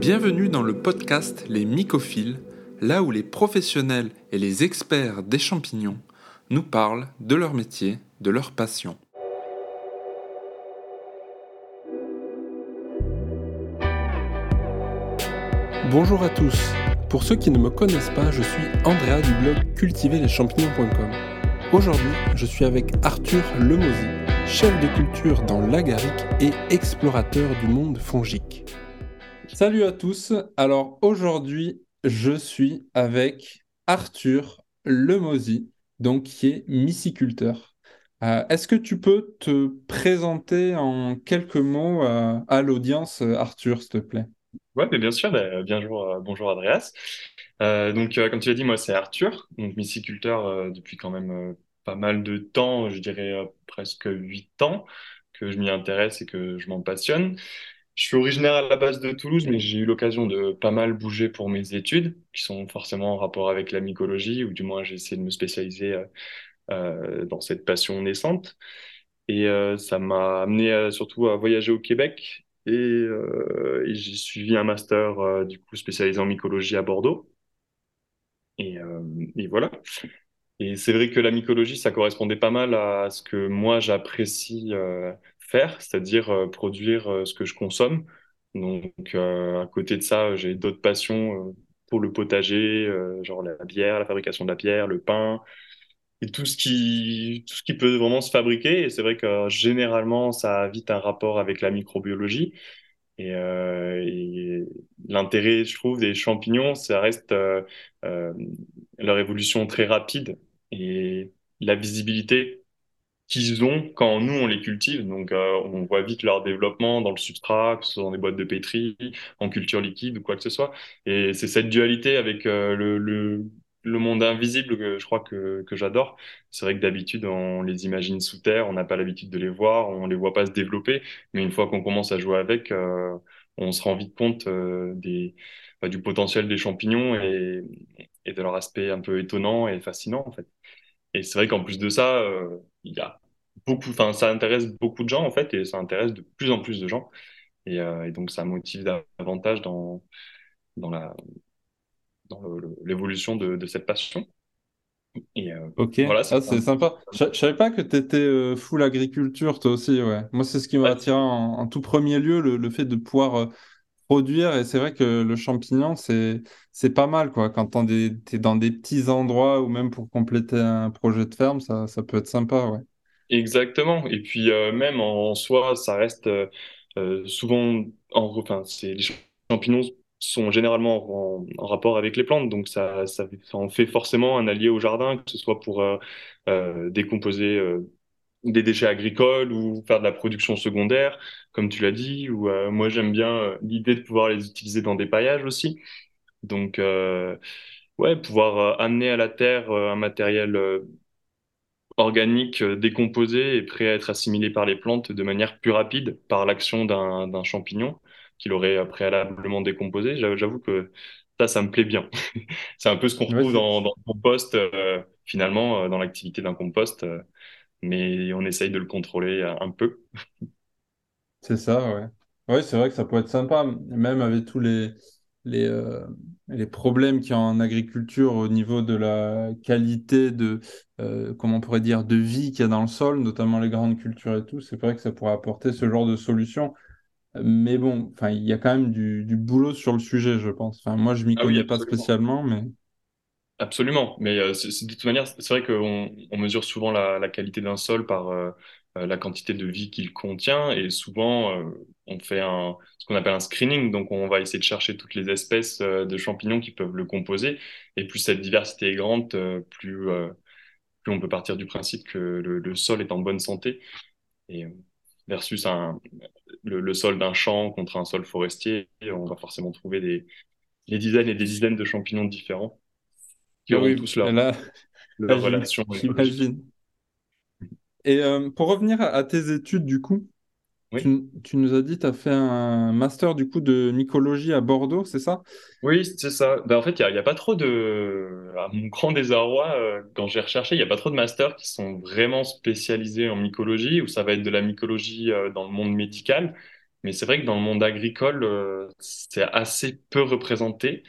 Bienvenue dans le podcast Les Mycophiles, là où les professionnels et les experts des champignons nous parlent de leur métier, de leur passion. Bonjour à tous. Pour ceux qui ne me connaissent pas, je suis Andrea du blog cultiverleschampignons.com. Aujourd'hui, je suis avec Arthur Lemozy, chef de culture dans l'agaric et explorateur du monde fongique. Salut à tous. Alors aujourd'hui, je suis avec Arthur Lemozy, donc qui est myciculteur. Euh, est-ce que tu peux te présenter en quelques mots euh, à l'audience, Arthur, s'il te plaît? Ouais, mais bien sûr. bah, bien jour, euh, bonjour Andreas. Euh, donc, euh, comme tu l'as dit, moi c'est Arthur, donc myciculteur euh, depuis quand même euh, pas mal de temps, je dirais euh, presque huit ans que je m'y intéresse et que je m'en passionne. Je suis originaire à la base de Toulouse, mais j'ai eu l'occasion de pas mal bouger pour mes études, qui sont forcément en rapport avec la mycologie, ou du moins j'ai essayé de me spécialiser euh, euh, dans cette passion naissante. Et ça m'a amené surtout à voyager au Québec. Et, j'ai suivi un master du coup spécialisé en mycologie à Bordeaux. Et voilà. Et c'est vrai que la mycologie, ça correspondait pas mal à ce que moi j'apprécie euh, faire, c'est-à-dire euh, produire euh, ce que je consomme. Donc à côté de ça, j'ai d'autres passions pour le potager, genre la bière, la fabrication de la bière, le pain et tout ce qui, tout ce qui peut vraiment se fabriquer. Et c'est vrai que généralement, ça a vite un rapport avec la microbiologie. Et, l'intérêt, je trouve, des champignons, ça reste leur évolution très rapide et la visibilité qu'ils ont quand nous, on les cultive. Donc, euh, on voit vite leur développement dans le substrat, que ce soit dans des boîtes de pétri, en culture liquide ou quoi que ce soit. Et c'est cette dualité avec euh, le, monde invisible que je crois que, j'adore. C'est vrai que d'habitude, on les imagine sous terre, on n'a pas l'habitude de les voir, on les voit pas se développer. Mais une fois qu'on commence à jouer avec, euh, on se rend vite compte bah, du potentiel des champignons et, et de leur aspect un peu étonnant et fascinant, en fait. Et c'est vrai qu'en plus de ça, euh, il y a beaucoup, enfin, ça intéresse beaucoup de gens, en fait, et ça intéresse de plus en plus de gens. Et, euh, et donc, ça motive davantage dans, dans la, dans l'évolution de, de cette passion. Et euh, Ok, voilà, c'est ah, sympa. Je, je savais pas que tu étais full agriculture, toi aussi, ouais. Moi, c'est ce qui m'a attiré en, en tout premier lieu, le, le fait de pouvoir euh, produire. Et c'est vrai que le champignon, c'est, pas mal, quoi. Quand des- t'es dans des petits endroits ou même pour compléter un projet de ferme, ça, ça peut être sympa, ouais. exactement. Et puis, euh, même en soi, ça reste euh, euh, souvent, en, enfin, les champignons sont généralement en, rapport avec les plantes, donc ça, ça, en fait forcément un allié au jardin, que ce soit pour décomposer des déchets agricoles ou faire de la production secondaire, comme tu l'as dit, ou euh, moi j'aime bien euh, l'idée de pouvoir les utiliser dans des paillages aussi. Donc euh, ouais, pouvoir amener à la terre un matériel organique décomposé et prêt à être assimilé par les plantes de manière plus rapide par l'action d'un champignon qu'il aurait préalablement décomposé. J'avoue que ça, ça me plaît bien. C'est un peu ce qu'on retrouve dans, dans le compost, finalement, dans l'activité d'un compost. Mais on essaye de le contrôler euh, un peu. c'est ça, ouais. Ouais, c'est vrai que ça peut être sympa, même avec tous les, les, euh, les problèmes qu'il y a en agriculture au niveau de la qualité de, euh, comment on pourrait dire, de vie qu'il y a dans le sol, notamment les grandes cultures et tout. C'est vrai que ça pourrait apporter ce genre de solution. Mais bon, il y a quand même du, du boulot sur le sujet, je pense. Moi, je m'y Ah oui, connais pas absolument. spécialement, mais Absolument. Mais euh, c'est- de toute manière, c'est vrai qu'on on mesure souvent la, la qualité d'un sol par euh, euh, la quantité de vie qu'il contient. Et souvent, euh, on fait un, ce qu'on appelle un screening. Donc, on va essayer de chercher toutes les espèces euh, de champignons qui peuvent le composer. Et plus cette diversité est grande, euh, plus, euh, plus on peut partir du principe que le, le sol est en bonne santé. Et euh, versus un, le, le sol d'un champ contre un sol forestier, on va forcément trouver des, des dizaines et des dizaines de champignons différents qui bah oui, tous leur, là, là, leur j'im- relation j'imagine. Et euh, pour revenir à, tes études, du coup, Oui. Tu, tu nous as dit, tu as fait un master du coup de mycologie à Bordeaux, c'est ça? Oui, c'est ça. Ben, en fait, il n'y a, pas trop de... À mon grand désarroi, euh, quand j'ai recherché, il n'y a pas trop de masters qui sont vraiment spécialisés en mycologie, ou ça va être de la mycologie euh, dans le monde médical. Mais c'est vrai que dans le monde agricole, c'est assez peu représenté.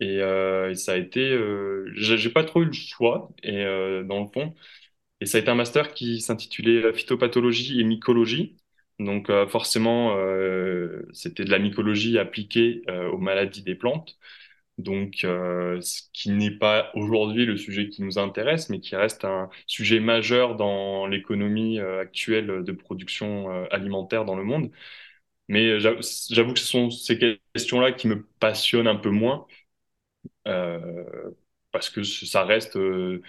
Et, euh, ça a été... Euh, j'ai pas trop eu le choix, et, euh, dans le fond. Et ça a été un master qui s'intitulait phytopathologie et mycologie. Donc euh, forcément, euh, c'était de la mycologie appliquée euh, aux maladies des plantes. Donc, euh, ce qui n'est pas aujourd'hui le sujet qui nous intéresse, mais qui reste un sujet majeur dans l'économie euh, actuelle de production euh, alimentaire dans le monde. Mais j'avoue que ce sont ces questions-là qui me passionnent un peu moins, euh, parce que ça reste euh,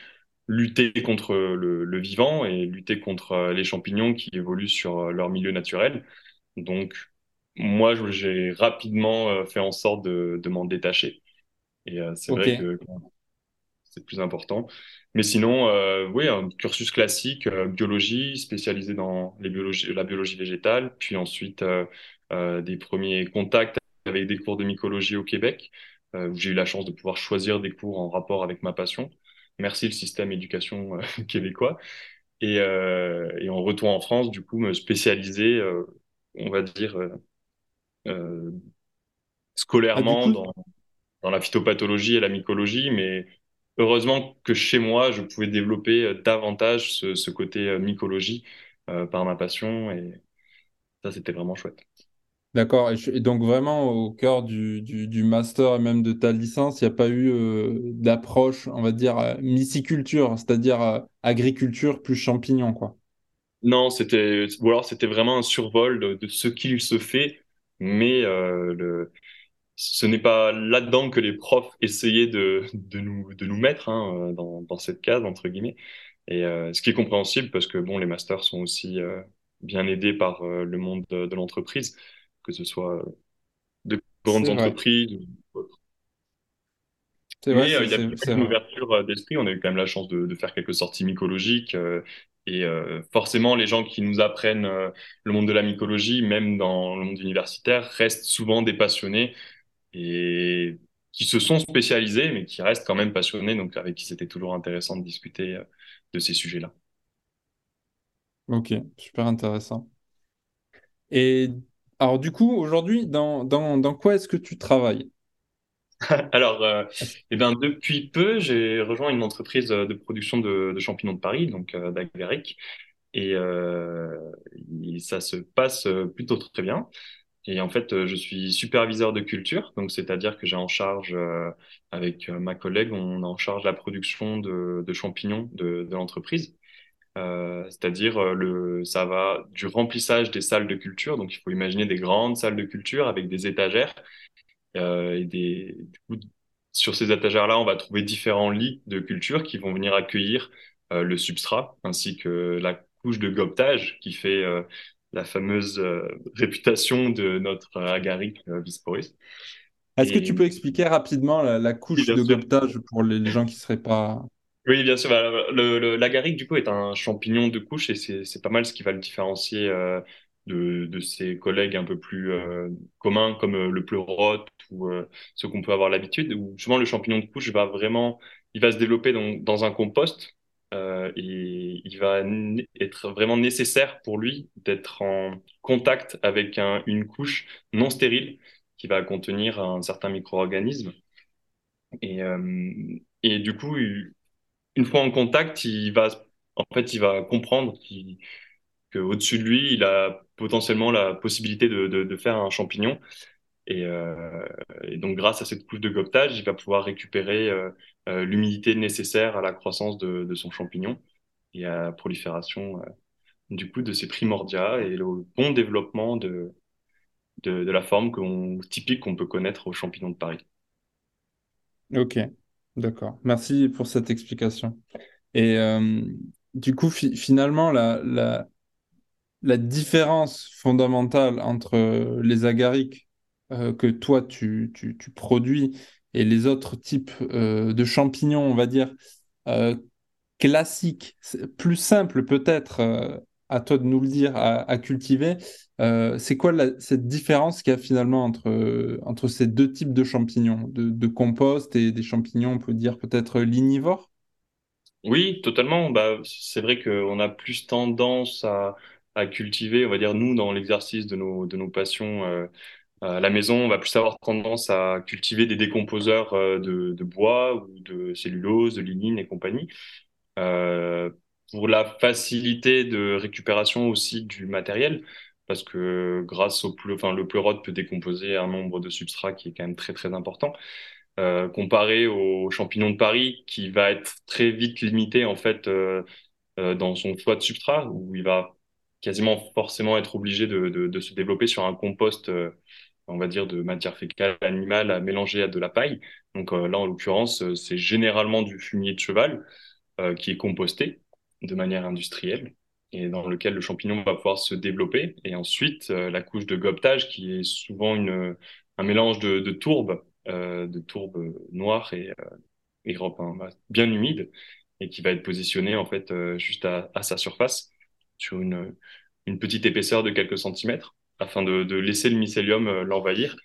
lutter contre le, le vivant et lutter contre euh, les champignons qui évoluent sur euh, leur milieu naturel. Donc, moi, j'ai rapidement euh, fait en sorte de, de m'en détacher. Et euh, c'est Ok. vrai que c'est plus important. Mais sinon, euh, oui, un cursus classique, euh, biologie, spécialisé dans les la biologie végétale, puis ensuite euh, euh, des premiers contacts avec des cours de mycologie au Québec, euh, où j'ai eu la chance de pouvoir choisir des cours en rapport avec ma passion. Merci le système éducation euh, québécois. Et, euh, et en retour en France, du coup, me spécialiser, euh, on va dire, euh, euh, Ah, scolairement coup, dans dans la phytopathologie et la mycologie, mais heureusement que chez moi, je pouvais développer euh, davantage ce, ce côté euh, mycologie euh, par ma passion, et ça, c'était vraiment chouette. D'accord. Et, donc vraiment au cœur du, du, master et même de ta licence, il n'y a pas eu euh, d'approche, on va dire, euh, myciculture, c'est-à-dire euh, agriculture plus champignons, quoi. Non, c'était, ou alors c'était vraiment un survol de, ce qu'il se fait, mais euh, le, ce n'est pas là-dedans que les profs essayaient de, de nous, de nous mettre hein, dans, dans cette case, entre guillemets. Et ce qui est compréhensible parce que bon, les masters sont aussi bien aidés par le monde de, de l'entreprise, que ce soit de grandes vrai. entreprises ou autres. Vrai, Mais euh, il y a une ouverture euh, d'esprit. On a eu quand même la chance de, de faire quelques sorties mycologiques. euh, et euh, forcément, les gens qui nous apprennent euh, le monde de la mycologie, même dans le monde universitaire, restent souvent des passionnés et qui se sont spécialisés, mais qui restent quand même passionnés, donc avec qui c'était toujours intéressant de discuter euh, de ces sujets-là. Ok, super intéressant. Et alors du coup, aujourd'hui, dans, dans, dans quoi est-ce que tu travailles? Alors, euh, eh ben, depuis peu, j'ai rejoint une entreprise euh, de production de, champignons de Paris, donc euh, d'Agaric, et, euh, ça se passe plutôt très bien. Et en fait, je suis superviseur de culture, donc c'est-à-dire que j'ai en charge, avec ma collègue, on a en charge la production de, champignons de l'entreprise. Euh, c'est-à-dire euh, le, ça va du remplissage des salles de culture, donc il faut imaginer des grandes salles de culture avec des étagères euh, et des, du coup, sur ces étagères-là, on va trouver différents lits de culture qui vont venir accueillir euh, le substrat ainsi que la couche de gobetage qui fait la fameuse réputation de notre agaric Bisporus. Est-ce que tu peux expliquer rapidement la, couche de sûr. gobetage pour les, les gens qui seraient pas... Oui, bien sûr. bah, le, l'agaric, du coup, est un champignon de couche et c'est, pas mal ce qui va le différencier euh, de, de ses collègues un peu plus euh, communs comme euh, le pleurote ou euh, ceux qu'on peut avoir l'habitude. Où souvent, le champignon de couche va vraiment, il va se développer dans, dans un compost euh, et il va être vraiment nécessaire pour lui d'être en contact avec un- une couche non stérile qui va contenir un certain micro-organisme. Et, et du coup, une fois en contact, il va, en fait, il va comprendre qu'au-dessus de lui, il a potentiellement la possibilité de, faire un champignon. Euh, et donc, grâce à cette couche de gobetage, il va pouvoir récupérer euh, euh, l'humidité nécessaire à la croissance de, son champignon et à la prolifération, du coup, de ses primordia et le bon développement de, la forme qu'on, typique qu'on peut connaître aux champignons de Paris. Ok, d'accord. Merci pour cette explication. Et euh, du coup, fi- finalement, la, différence fondamentale entre les agarics euh, que toi, tu, produis et les autres types euh, de champignons, on va dire, classiques, plus simple peut-être, à toi de nous le dire, à, cultiver. Euh, c'est quoi cette différence qu'il y a finalement entre, entre ces deux types de champignons, de, compost et des champignons, on peut dire peut-être lignivores? Oui, totalement. Bah, c'est vrai qu'on a plus tendance à, à cultiver, on va dire, nous, dans l'exercice de nos, de nos passions euh, à la maison, on va plus avoir tendance à cultiver des décomposeurs euh, de, bois ou de cellulose, de lignine et compagnie. Euh, pour la facilité de récupération aussi du matériel, parce que grâce au pleu, enfin, le pleurote peut décomposer un nombre de substrats qui est quand même très très important. Euh, comparé aux champignons de Paris, qui va être très vite limité en fait euh, euh, dans son choix de substrat, où il va quasiment forcément être obligé de, de, se développer sur un compost, on va dire, de matière fécale animale à mélanger à de la paille. Donc là, en l'occurrence, c'est généralement du fumier de cheval qui est composté de manière industrielle et dans lequel le champignon va pouvoir se développer. Et ensuite, euh, la couche de gobetage qui est souvent une, un mélange de, de tourbe, euh, de tourbe noire et, euh, et bah, bien humide, et qui va être positionné en fait euh, juste à, à, sa surface sur une, une petite épaisseur de quelques centimètres afin de, de laisser le mycélium euh, l'envahir.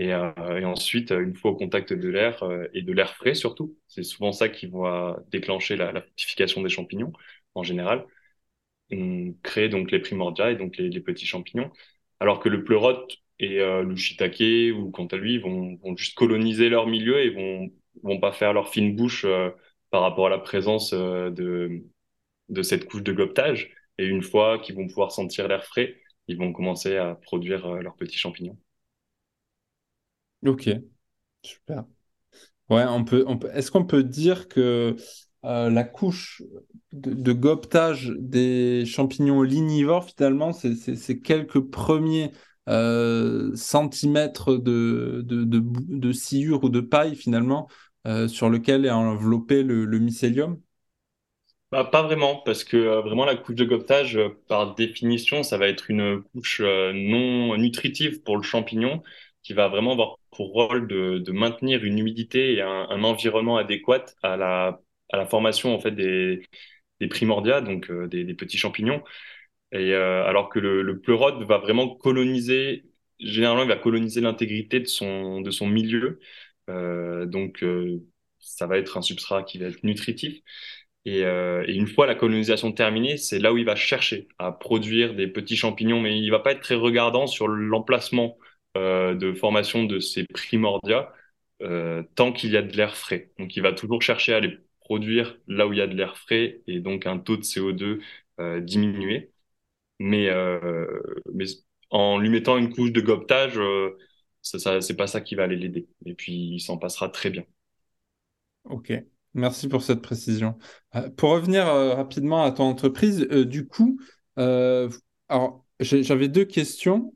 Et, euh, et, ensuite, une fois au contact de l'air et de l'air frais surtout, c'est souvent ça qui va déclencher la, la fructification des champignons en général. On crée donc les primordia et donc les, petits champignons, alors que le pleurote et euh, ou quant à lui vont, vont, juste coloniser leur milieu et vont vont pas faire leur fine bouche euh, par rapport à la présence euh, de de cette couche de gobetage. Et une fois qu'ils vont pouvoir sentir l'air frais, ils vont commencer à produire euh, leurs petits champignons. Ok, super. Ouais, on peut, on peut... Est-ce qu'on peut dire que euh, la couche de, de, gobetage des champignons lignivores, finalement, c'est quelques premiers euh, centimètres de, de, de, de, sciure ou de paille, finalement, euh, sur lequel est enveloppé le, le mycélium? Bah, Pas vraiment, parce que euh, vraiment la couche de gobetage, euh, par définition, ça va être une couche euh, non nutritive pour le champignon, qui va vraiment avoir pour rôle de, maintenir une humidité et un, environnement adéquat à la formation en fait des, des primordia, donc euh, des, petits champignons. Et euh, alors que le, le pleurote va vraiment coloniser, généralement il va coloniser l'intégrité de son milieu. Euh, donc ça va être un substrat qui va être nutritif. Et, et, une fois la colonisation terminée, c'est là où il va chercher à produire des petits champignons, mais il va pas être très regardant sur l'emplacement euh, de formation de ces primordia euh, tant qu'il y a de l'air frais. Donc il va toujours chercher à les produire là où il y a de l'air frais et donc un taux de CO2 euh, diminué. Mais, en lui mettant une couche de gobetage, euh, ça, ça c'est pas ça qui va aller l'aider. Et puis il s'en passera très bien. Ok, merci pour cette précision. Pour revenir rapidement à ton entreprise, du coup, alors j'avais deux questions.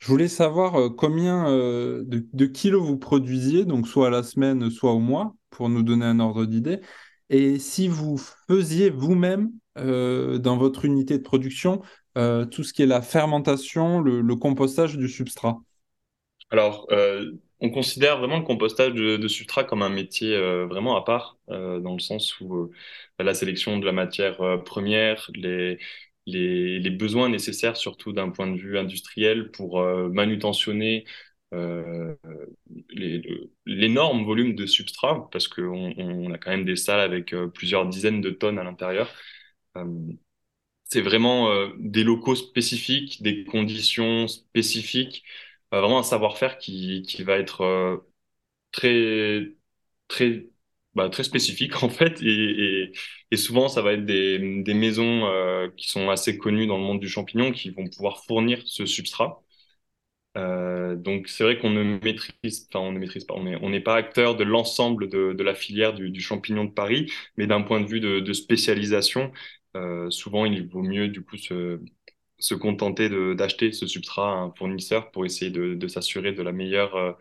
Je voulais savoir combien de, de, kilos vous produisiez, donc soit à la semaine, soit au mois pour nous donner un ordre d'idée. Et si vous faisiez vous-même, euh, dans votre unité de production, euh, tout ce qui est la fermentation, le, compostage du substrat Alors, euh, on considère vraiment le compostage de, substrat comme un métier euh, vraiment à part, euh, dans le sens où euh, la sélection de la matière première, les, les, besoins nécessaires, surtout d'un point de vue industriel, pour manutentionner euh, l'énorme volume de substrat, parce qu'on on a quand même des salles avec euh, plusieurs dizaines de tonnes à l'intérieur. Euh, c'est vraiment euh, des locaux spécifiques, des conditions spécifiques, euh, vraiment un savoir-faire qui, qui va être euh, très, très, bah, très spécifique en fait. Et, souvent, ça va être des, maisons qui sont assez connues dans le monde du champignon qui vont pouvoir fournir ce substrat. Euh, donc c'est vrai qu'on ne maîtrise, enfin on ne maîtrise pas, on n'est on n'est pas acteur de l'ensemble de, de, la filière du, champignon de Paris, mais d'un point de vue de, spécialisation, euh, souvent il vaut mieux du coup se, se contenter d'acheter ce substrat à un fournisseur pour essayer de, de s'assurer de la meilleure euh,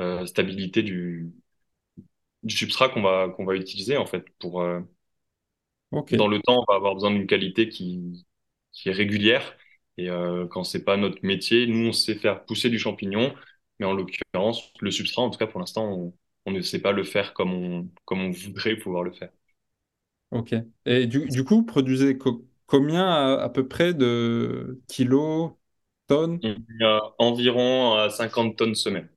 euh stabilité du, du substrat qu'on va qu'on va utiliser en fait pour euh, okay. dans le temps on va avoir besoin d'une qualité qui qui est régulière et euh, quand c'est pas notre métier, nous, on sait faire pousser du champignon, mais en l'occurrence, le substrat, en tout cas pour l'instant, on, on, ne sait pas le faire comme on, comme on voudrait pouvoir le faire. Ok. Et du, du coup, produisez co combien à, à peu près de kilos, tonnes? Environ euh, 50 tonnes semaine.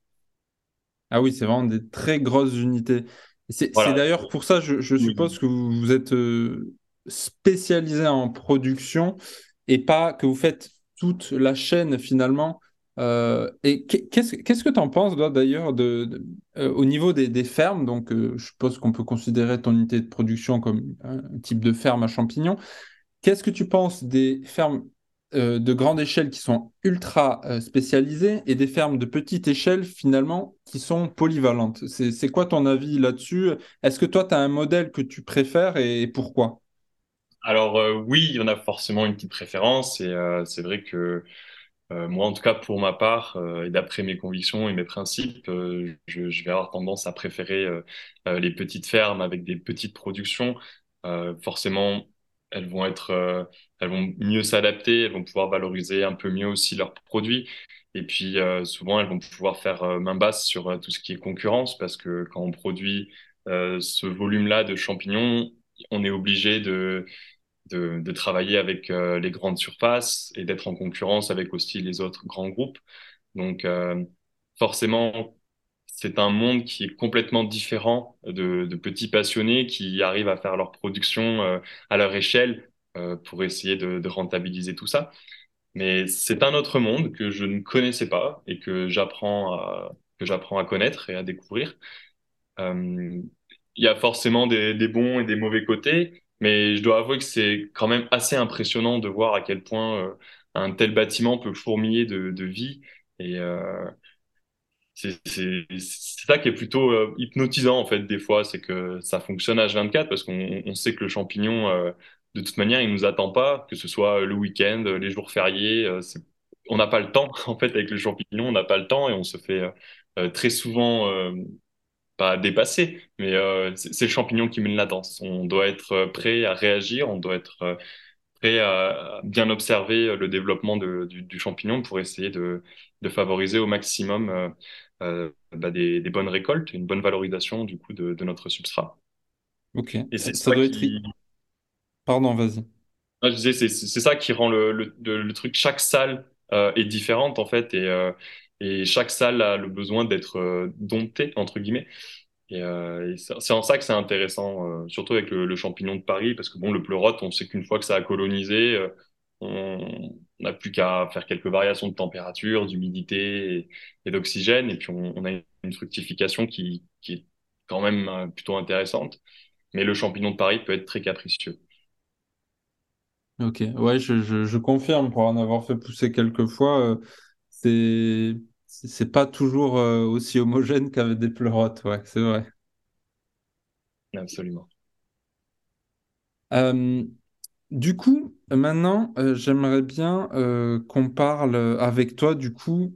Ah oui, c'est vraiment des très grosses unités. C'est Voilà. d'ailleurs pour ça, je, je suppose que vous, vous êtes euh, spécialisé en production et pas que vous faites toute la chaîne finalement. Euh, et qu'est- qu'est-ce, que tu en penses, toi, d'ailleurs, de, de- euh, au niveau des, des fermes? Donc, euh, je suppose qu'on peut considérer ton unité de production comme un type de ferme à champignons. Qu'est-ce que tu penses des fermes euh, de grande échelle qui sont ultra euh, spécialisées et des fermes de petite échelle finalement qui sont polyvalentes? C'est, quoi ton avis là-dessus? Est-ce que toi, tu as un modèle que tu préfères et pourquoi? Alors euh, oui, il y en a forcément une petite préférence et c'est vrai que moi, en tout cas, pour ma part, et d'après mes convictions et mes principes, je, vais avoir tendance à préférer les petites fermes avec des petites productions. Forcément, elles vont être, euh, elles vont mieux s'adapter, elles vont pouvoir valoriser un peu mieux aussi leurs produits. Et puis, euh, souvent, elles vont pouvoir faire euh, main basse sur tout ce qui est concurrence, parce que quand on produit ce volume-là de champignons, on est obligé de de, travailler avec les grandes surfaces et d'être en concurrence avec aussi les autres grands groupes. Donc, forcément, c'est un monde qui est complètement différent de, de petits passionnés qui arrivent à faire leur production euh, à leur échelle euh, pour essayer de, rentabiliser tout ça. Mais c'est un autre monde que je ne connaissais pas et que j'apprends à, que j'apprends à connaître et à découvrir. Euh, il y a forcément des, bons et des mauvais côtés, mais je dois avouer que c'est quand même assez impressionnant de voir à quel point un tel bâtiment peut fourmiller de, de vie. Et c'est ça qui est plutôt euh, hypnotisant en fait des fois, c'est que ça fonctionne H24 parce qu'on on sait que le champignon, euh, de toute manière, il nous attend pas, que ce soit le week-end, les jours fériés. euh, on n'a pas le temps en fait avec le champignon, on n'a pas le temps et on se fait euh, euh, très souvent euh, pas dépassé, mais euh, c'est le champignon qui mène la danse. On doit être euh, prêt à réagir, on doit être euh, prêt à bien observer euh, le développement de- du, du champignon pour essayer de, de favoriser au maximum euh, euh, bah, des, des bonnes récoltes, une bonne valorisation du coup de, de notre substrat. Ok, Et c'est ça ça doit être... qui, Pardon, vas-y. moi, je disais, c'est ça qui rend le, le, le- le truc. Chaque salle euh, est différente en fait, et, euh, et chaque salle a le besoin d'être euh, domptée entre guillemets. Et, euh, et c'est c'est en ça que c'est intéressant, euh, surtout avec le, le champignon de Paris, parce que bon, le pleurote, on sait qu'une fois que ça a colonisé, euh, on n'a plus qu'à faire quelques variations de température, d'humidité et, et d'oxygène, et puis on, on a une fructification qui, qui est quand même euh, plutôt intéressante. Mais le champignon de Paris peut être très capricieux. Ok, ouais, je, je, je confirme pour en avoir fait pousser quelques fois, euh, c'est pas toujours euh, aussi homogène qu'avec des pleurotes, ouais, c'est vrai. Absolument. Euh, du coup, maintenant, euh, j'aimerais bien euh, qu'on parle avec toi, du coup,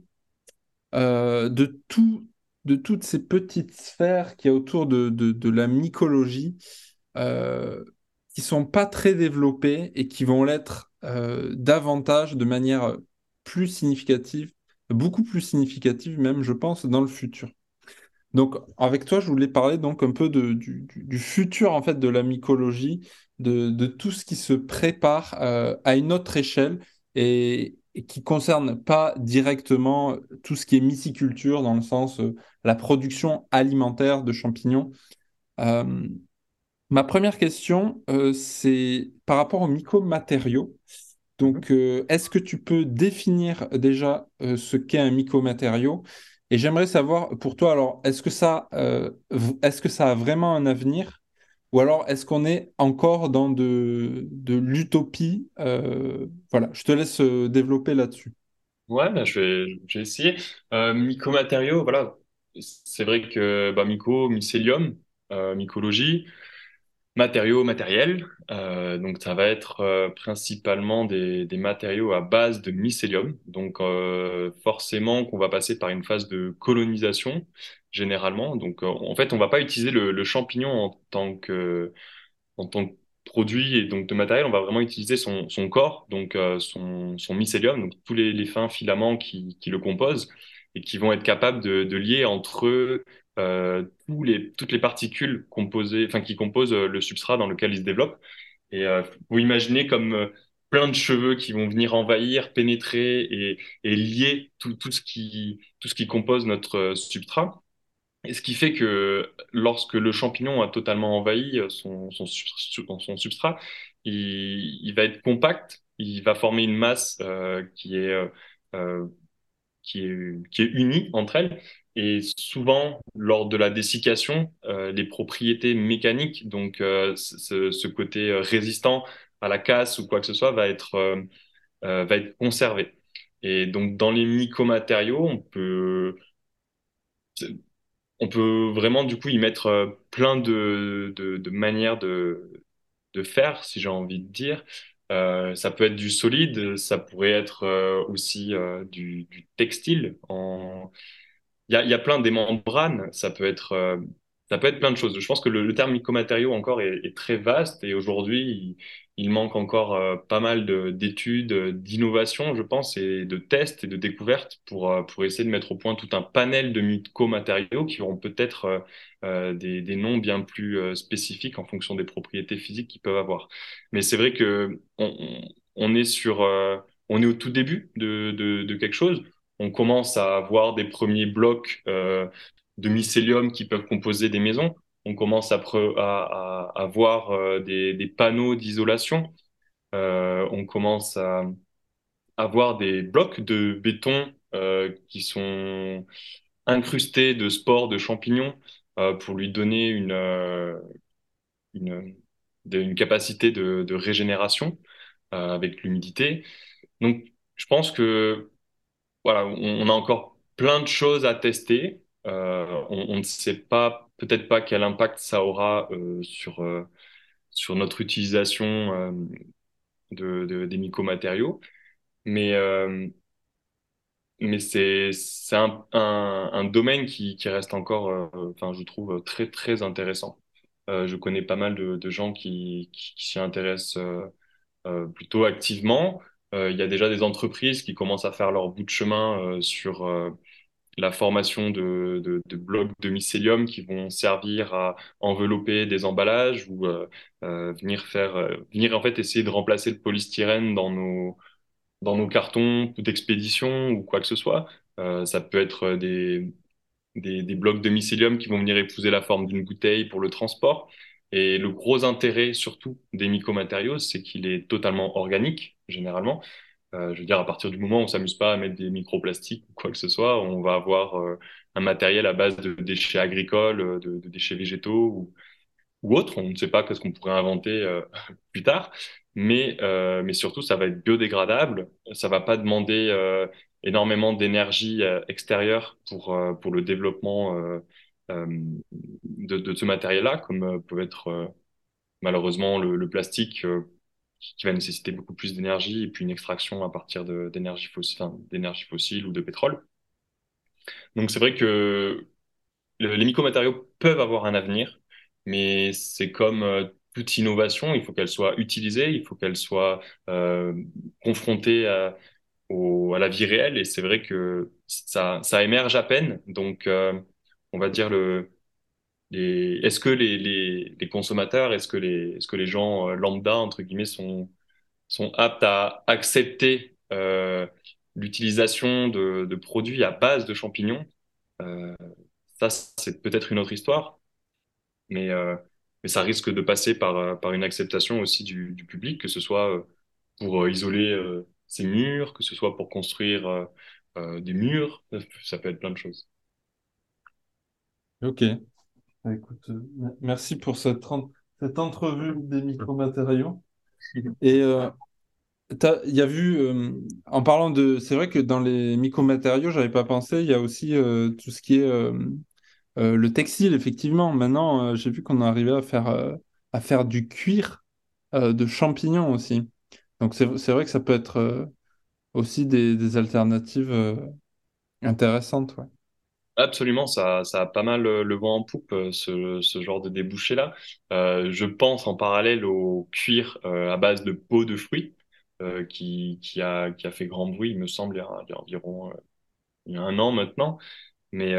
euh, de tout, de toutes ces petites sphères qu'il y a autour de, de, de la mycologie, euh, qui sont pas très développées et qui vont l'être euh, davantage de manière plus significative, beaucoup plus significative même, je pense, dans le futur. Donc, avec toi, je voulais parler donc un peu du, futur en fait de la mycologie, de, tout ce qui se prépare euh, à une autre échelle et, et qui concerne pas directement tout ce qui est myciculture dans le sens euh, la production alimentaire de champignons. Euh, ma première question, euh, c'est par rapport aux mycomatériaux. Donc, est-ce que tu peux définir déjà ce qu'est un mycomatériau? Et j'aimerais savoir pour toi, alors, est-ce que ça, euh, est-ce que ça a vraiment un avenir? Ou alors, est-ce qu'on est encore dans de, de l'utopie? Euh, voilà, je te laisse euh, développer là-dessus. Ouais, bah, je vais, je vais essayer. Euh, mycomatériaux, voilà. C'est vrai que bah, myco, mycélium, mycologie. Matériaux matériels, euh, donc ça va être euh, principalement des, des matériaux à base de mycélium. Donc euh, forcément qu'on va passer par une phase de colonisation généralement. Donc en fait on va pas utiliser le, champignon en tant que en tant produit et donc de matériel, on va vraiment utiliser son, son corps, donc son, son mycélium, donc tous les, fins filaments qui, qui le composent et qui vont être capables de, de lier entre eux les, toutes les particules qui composent euh, le substrat dans lequel il se développe. Et euh, vous imaginez comme, euh, plein de cheveux qui vont venir envahir, pénétrer et, lier tout, ce qui, compose notre substrat. Et ce qui fait que lorsque le champignon a totalement envahi son, substrat, il, va être compact, il va former une masse euh, euh, qui est unie entre elles. Et souvent, lors de la dessiccation, euh, les propriétés mécaniques, donc euh, ce, côté résistant à la casse ou quoi que ce soit, va être, euh, euh, va être conservé. Et donc, dans les mycomatériaux, on peut, on peut vraiment du coup y mettre euh, plein de, de, manières de, de faire, si j'ai envie de dire. Euh, ça peut être du solide, ça pourrait être euh, aussi euh, du, du, textile. En... Il y a, plein des membranes, ça peut être ça peut être plein de choses. Je pense que le, terme mycomatériaux encore est, très vaste et aujourd'hui, il, manque encore euh, pas mal d'études, d'innovations, je pense, et de tests et de découvertes pour, euh, pour essayer de mettre au point tout un panel de mycomatériaux qui auront peut-être euh, euh des, noms bien plus euh, spécifiques en fonction des propriétés physiques qu'ils peuvent avoir. Mais c'est vrai que on, est sur, on est au tout début de quelque chose on commence à avoir des premiers blocs euh, de mycélium qui peuvent composer des maisons. On commence à, à, à euh, des, des, panneaux d'isolation. Euh, on commence à avoir des blocs de béton qui sont incrustés de spores de champignons pour lui donner une, une, une, capacité de, de régénération avec l'humidité. Donc, je pense que voilà, on, a encore plein de choses à tester. Euh, on, ne sait pas, peut-être pas quel impact ça aura euh, sur, euh, sur notre utilisation de, de, des mycomatériaux, mais, mais c'est, un, un, un, domaine qui, qui reste encore, enfin, je trouve très, très intéressant. je connais pas mal de, gens qui, qui s'y intéressent plutôt activement. Il y a déjà des entreprises qui commencent à faire leur bout de chemin sur la formation de, blocs de mycélium qui vont servir à envelopper des emballages ou euh, euh, venir faire euh, venir en fait essayer de remplacer le polystyrène dans nos dans nos cartons d'expédition ou quoi que ce soit. Euh, ça peut être des, des, des blocs de mycélium qui vont venir épouser la forme d'une bouteille pour le transport. Et le gros intérêt surtout des mycomatériaux, c'est qu'il est totalement organique généralement. Euh, je veux dire, à partir du moment où on s'amuse pas à mettre des microplastiques ou quoi que ce soit, on va avoir euh, un matériel à base de déchets agricoles, euh, de, déchets végétaux ou, ou autres. On ne sait pas qu'est-ce qu'on pourrait inventer plus tard, mais, surtout, ça va être biodégradable. Ça va pas demander énormément d'énergie extérieure pour le développement de, de, ce matériel-là, comme peut être malheureusement le, plastique qui va nécessiter beaucoup plus d'énergie et puis une extraction à partir d'énergie fossile, ou de pétrole. Donc c'est vrai que le, les micromatériaux peuvent avoir un avenir, mais c'est comme euh, toute innovation, il faut qu'elle soit utilisée, il faut qu'elle soit euh, confrontée à, la vie réelle, et c'est vrai que ça, émerge à peine. Donc euh, on va dire le est-ce que les, consommateurs, est-ce que les, gens euh, lambda, entre guillemets, sont, aptes à accepter euh, l'utilisation de, produits à base de champignons? Euh, Ça, c'est peut-être une autre histoire, mais, ça risque de passer par, une acceptation aussi du, public, que ce soit pour isoler ces murs, que ce soit pour construire des murs, ça peut être plein de choses. Ok. Bah, écoute, euh, merci pour cette, cette entrevue des micromatériaux. Et euh, il y a vu, euh, en parlant de, c'est vrai que dans les micromatériaux, j'avais pas pensé, il y a aussi euh, tout ce qui est le textile, effectivement. Maintenant, j'ai vu qu'on arrivait à faire, à faire du cuir de champignons aussi. Donc c'est, c'est vrai que ça peut être aussi des, des alternatives intéressantes, ouais. Absolument, ça, ça a pas mal euh, le vent en poupe, euh, ce, ce genre de débouché-là. Euh, je pense en parallèle au cuir euh, à base de peau de fruits, euh, qui, qui, a, qui a fait grand bruit, il me semble, il y a, il y a environ il y a un an maintenant. Mais,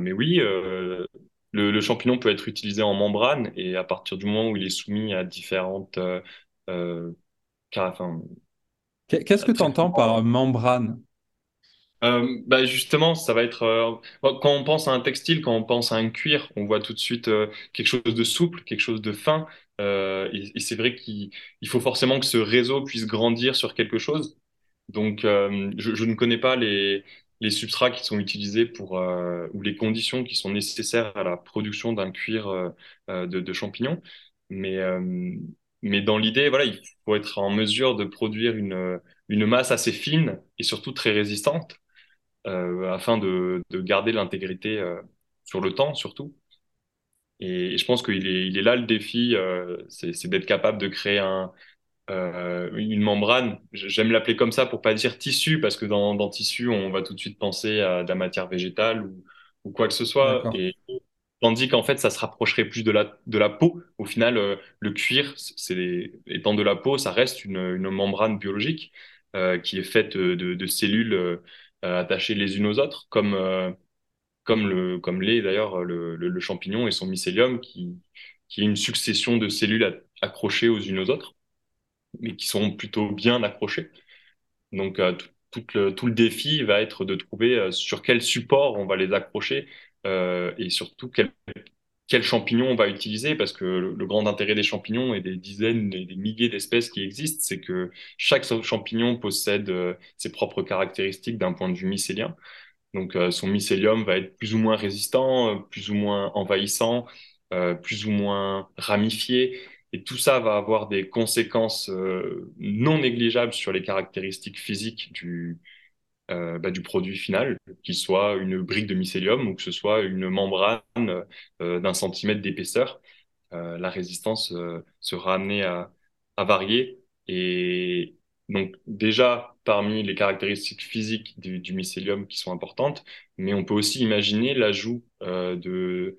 mais oui, le, le, champignon peut être utilisé en membrane et à partir du moment où il est soumis à différentes, enfin, Qu'est-ce que tu entends par membrane? Euh, bah justement, ça va être euh, quand on pense à un textile, quand on pense à un cuir, on voit tout de suite euh, quelque chose de souple, quelque chose de fin. et, et c'est vrai qu'il il faut forcément que ce réseau puisse grandir sur quelque chose. Donc, je, ne connais pas les, substrats qui sont utilisés pour ou les conditions qui sont nécessaires à la production d'un cuir de, de, champignons, mais mais dans l'idée, voilà, il faut être en mesure de produire une une masse assez fine et surtout très résistante euh, afin de, de garder l'intégrité euh, sur le temps surtout. Et, je pense qu'il est, il est là le défi, euh, c'est d'être capable de créer un, une membrane. J'aime l'appeler comme ça pour pas dire tissu, parce que dans, dans, tissu, on va tout de suite penser à de la matière végétale ou, ou quoi que ce soit. Et, tandis qu'en fait, ça se rapprocherait plus de la, de la peau. Au final, le cuir, c'est étant de la peau, ça reste une, une membrane biologique qui est faite de, de cellules euh, attachés les unes aux autres, comme, euh, comme le comme l'est d'ailleurs le, le, champignon et son mycélium, qui, qui est une succession de cellules accrochées aux unes aux autres, mais qui sont plutôt bien accrochées. Donc euh, tout, le, tout le défi va être de trouver sur quel support on va les accrocher euh, et surtout quel, quel champignon on va utiliser, parce que le, grand intérêt des champignons et des dizaines et des milliers d'espèces qui existent, c'est que chaque champignon possède euh, ses propres caractéristiques d'un point de vue mycélien. Donc euh, son mycélium va être plus ou moins résistant, euh, plus ou moins envahissant, plus ou moins ramifié. Et tout ça va avoir des conséquences non négligeables sur les caractéristiques physiques du, euh, bah, du produit final, qu'il soit une brique de mycélium ou que ce soit une membrane euh, d'un centimètre d'épaisseur. Euh, la résistance sera amenée à, varier. Et donc déjà, parmi les caractéristiques physiques du, mycélium qui sont importantes, mais on peut aussi imaginer l'ajout de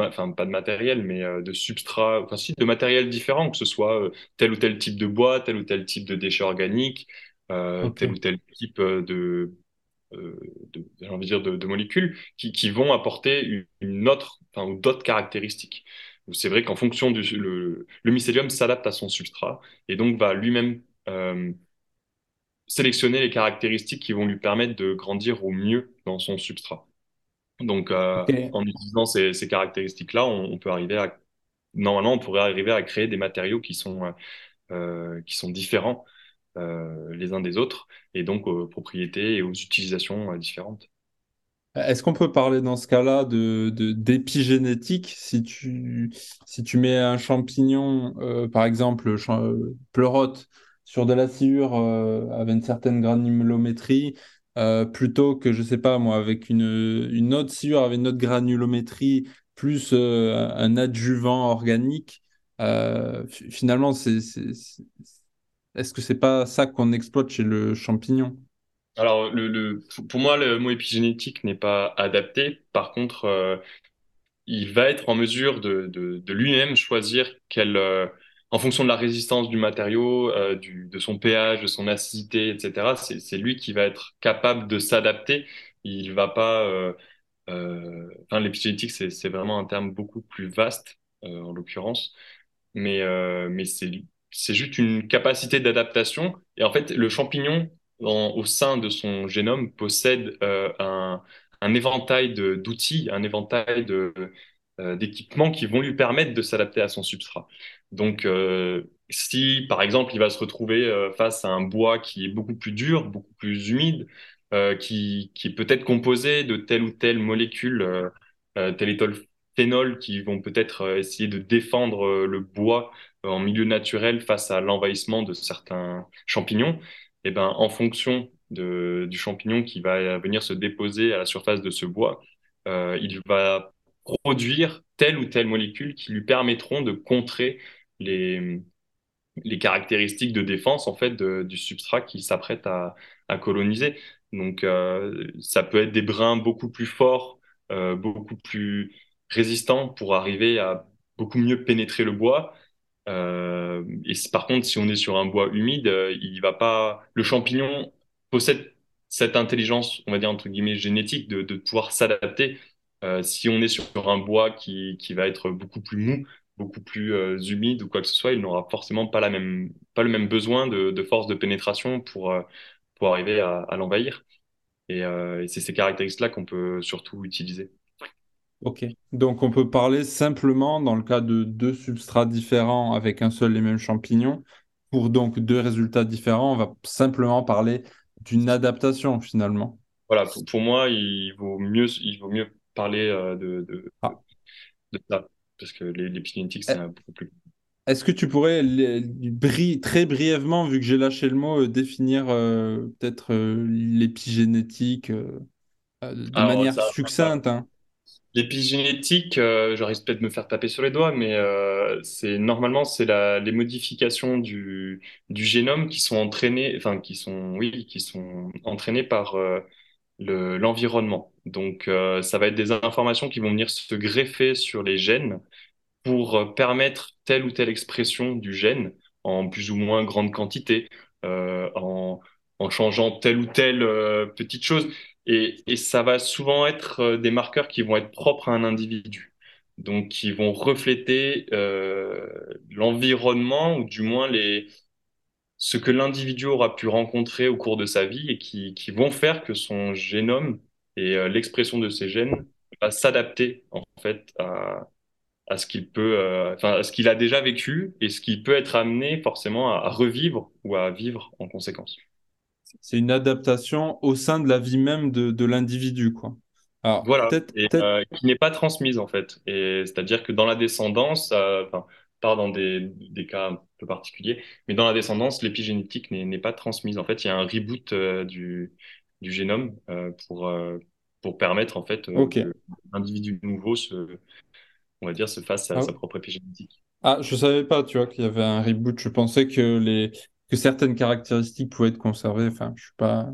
enfin pas de matériel mais de substrat enfin de matériel différent que ce soit tel ou tel type de bois tel ou tel type de déchets organiques euh, tel ou tel type euh, de, euh, de j'ai envie de dire, de, de molécules qui, qui, vont apporter une autre, enfin, ou d'autres caractéristiques. C'est vrai qu'en fonction du le, le mycélium s'adapte à son substrat et donc va lui-même euh, sélectionner les caractéristiques qui vont lui permettre de grandir au mieux dans son substrat. Donc, euh, en utilisant ces, ces caractéristiques-là, on, on, peut arriver à, normalement, on pourrait arriver à créer des matériaux qui sont, euh, qui sont différents les uns des autres, et donc aux propriétés et aux utilisations euh, différentes. Est-ce qu'on peut parler dans ce cas-là de, d'épigénétique? Si tu, si tu mets un champignon, euh, par exemple, pleurote, sur de la sciure avec une certaine granulométrie, plutôt que, je sais pas moi, avec une, une autre sciure avec une autre granulométrie, plus un adjuvant organique, finalement, c'est, est-ce que c'est pas ça qu'on exploite chez le champignon? Alors, pour moi, le mot épigénétique n'est pas adapté. Par contre, euh, il va être en mesure de, lui-même choisir quel, euh, en fonction de la résistance du matériau, euh, de son pH, de son acidité, etc. C'est lui qui va être capable de s'adapter. Il va pas. enfin, l'épigénétique, c'est vraiment un terme beaucoup plus vaste, en l'occurrence. Mais, mais c'est c'est juste une capacité d'adaptation. Et en fait, le champignon, au sein de son génome, possède euh, un, éventail d'outils, un éventail euh, d'équipements qui vont lui permettre de s'adapter à son substrat. Donc, euh, si par exemple, il va se retrouver face à un bois qui est beaucoup plus dur, beaucoup plus humide, qui, qui est peut-être composé de telle ou telle molécule, tel et phénol, qui vont peut-être essayer de défendre le bois en milieu naturel face à l'envahissement de certains champignons, et eh ben, en fonction de, du champignon qui va venir se déposer à la surface de ce bois, euh, il va produire telle ou telle molécule qui lui permettront de contrer les, les caractéristiques de défense en fait du substrat qui s'apprête à, coloniser. Donc euh, ça peut être des brins beaucoup plus forts, euh, beaucoup plus résistants pour arriver à beaucoup mieux pénétrer le bois euh, et par contre, si on est sur un bois humide, euh, il va pas. Le champignon possède cette intelligence, on va dire entre guillemets génétique, de, pouvoir s'adapter. Euh, si on est sur un bois qui, qui va être beaucoup plus mou, beaucoup plus humide ou quoi que ce soit, il n'aura forcément pas, la même, pas le même besoin de, de force de pénétration pour, pour arriver à, à l'envahir. Et, et c'est ces caractéristiques-là qu'on peut surtout utiliser. Ok. Donc on peut parler simplement, dans le cas de deux substrats différents avec un seul et même champignon, pour donc deux résultats différents, on va simplement parler d'une adaptation finalement. Voilà, pour, moi, il vaut mieux, il vaut mieux parler euh, de, de, ah. de, ça, parce que l'épigénétique, c'est eh, beaucoup plus. Est-ce que tu pourrais très brièvement, vu que j'ai lâché le mot, euh, définir euh, peut-être l'épigénétique de manière succincte hein? L'épigénétique, euh, je risque peut-être de me faire taper sur les doigts, mais euh, c'est normalement c'est les modifications du, du génome qui sont entraînées, enfin qui sont oui, qui sont entraînées par euh, le, l'environnement. Donc ça va être des informations qui vont venir se greffer sur les gènes pour permettre telle ou telle expression du gène en plus ou moins grande quantité, en, en changeant telle ou telle petite chose. Et, ça va souvent être euh, des marqueurs qui vont être propres à un individu. Donc, qui vont refléter euh, l'environnement ou du moins les, ce que l'individu aura pu rencontrer au cours de sa vie et qui, qui vont faire que son génome et euh, l'expression de ses gènes va s'adapter en fait à, ce qu'il peut, à ce qu'il a déjà vécu et ce qu'il peut être amené forcément à revivre ou à vivre en conséquence c'est une adaptation au sein de la vie même de, de l'individu, quoi. Alors, voilà, et, euh, qui n'est pas transmise en fait. Et c'est-à-dire que dans la descendance, euh, enfin, pas dans des, des, cas un peu particuliers, mais dans la descendance, l'épigénétique n'est pas transmise. En fait, il y a un reboot euh, du, du génome pour, pour permettre en fait que l'individu nouveau se, on va dire, se fasse à ah sa propre épigénétique. Ah, je savais pas, tu vois, qu'il y avait un reboot. Je pensais que les, que certaines caractéristiques pouvaient être conservées. Enfin, je suis pas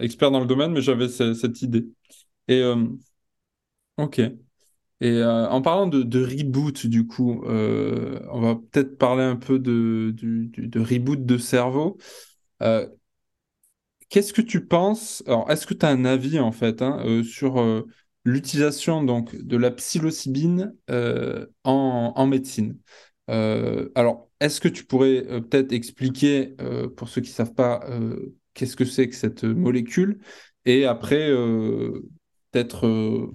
expert dans le domaine, mais j'avais cette idée. Et euh, ok. Et euh, en parlant de, reboot, du coup, euh, on va peut-être parler un peu de, reboot de cerveau. Qu'est-ce que tu penses? Alors, est-ce que tu as un avis en fait hein, sur l'utilisation donc de la psilocybine en, en, médecine? alors, est-ce que tu pourrais euh, peut-être expliquer, euh, pour ceux qui ne savent pas, euh, qu'est-ce que c'est que cette molécule Et après, peut-être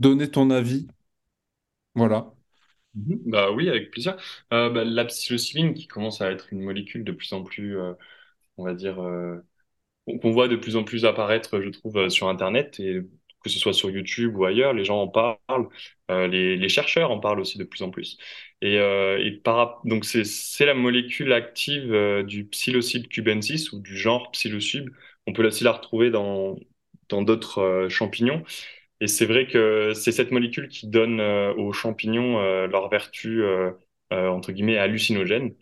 donner ton avis. Voilà. Mhm. Bah oui, avec plaisir. Bah, la psilocybine qui commence à être une molécule de plus en plus, on va dire, qu'on voit de plus en plus apparaître, je trouve, sur Internet et que ce soit sur YouTube ou ailleurs, les gens en parlent, les, chercheurs en parlent aussi de plus en plus. Et, euh, donc c'est la molécule active euh, du Psilocybe cubensis ou du genre Psilocybe. On peut aussi la retrouver dans dans d'autres euh, champignons. Et c'est vrai que c'est cette molécule qui donne euh, aux champignons leur vertu entre guillemets hallucinogène.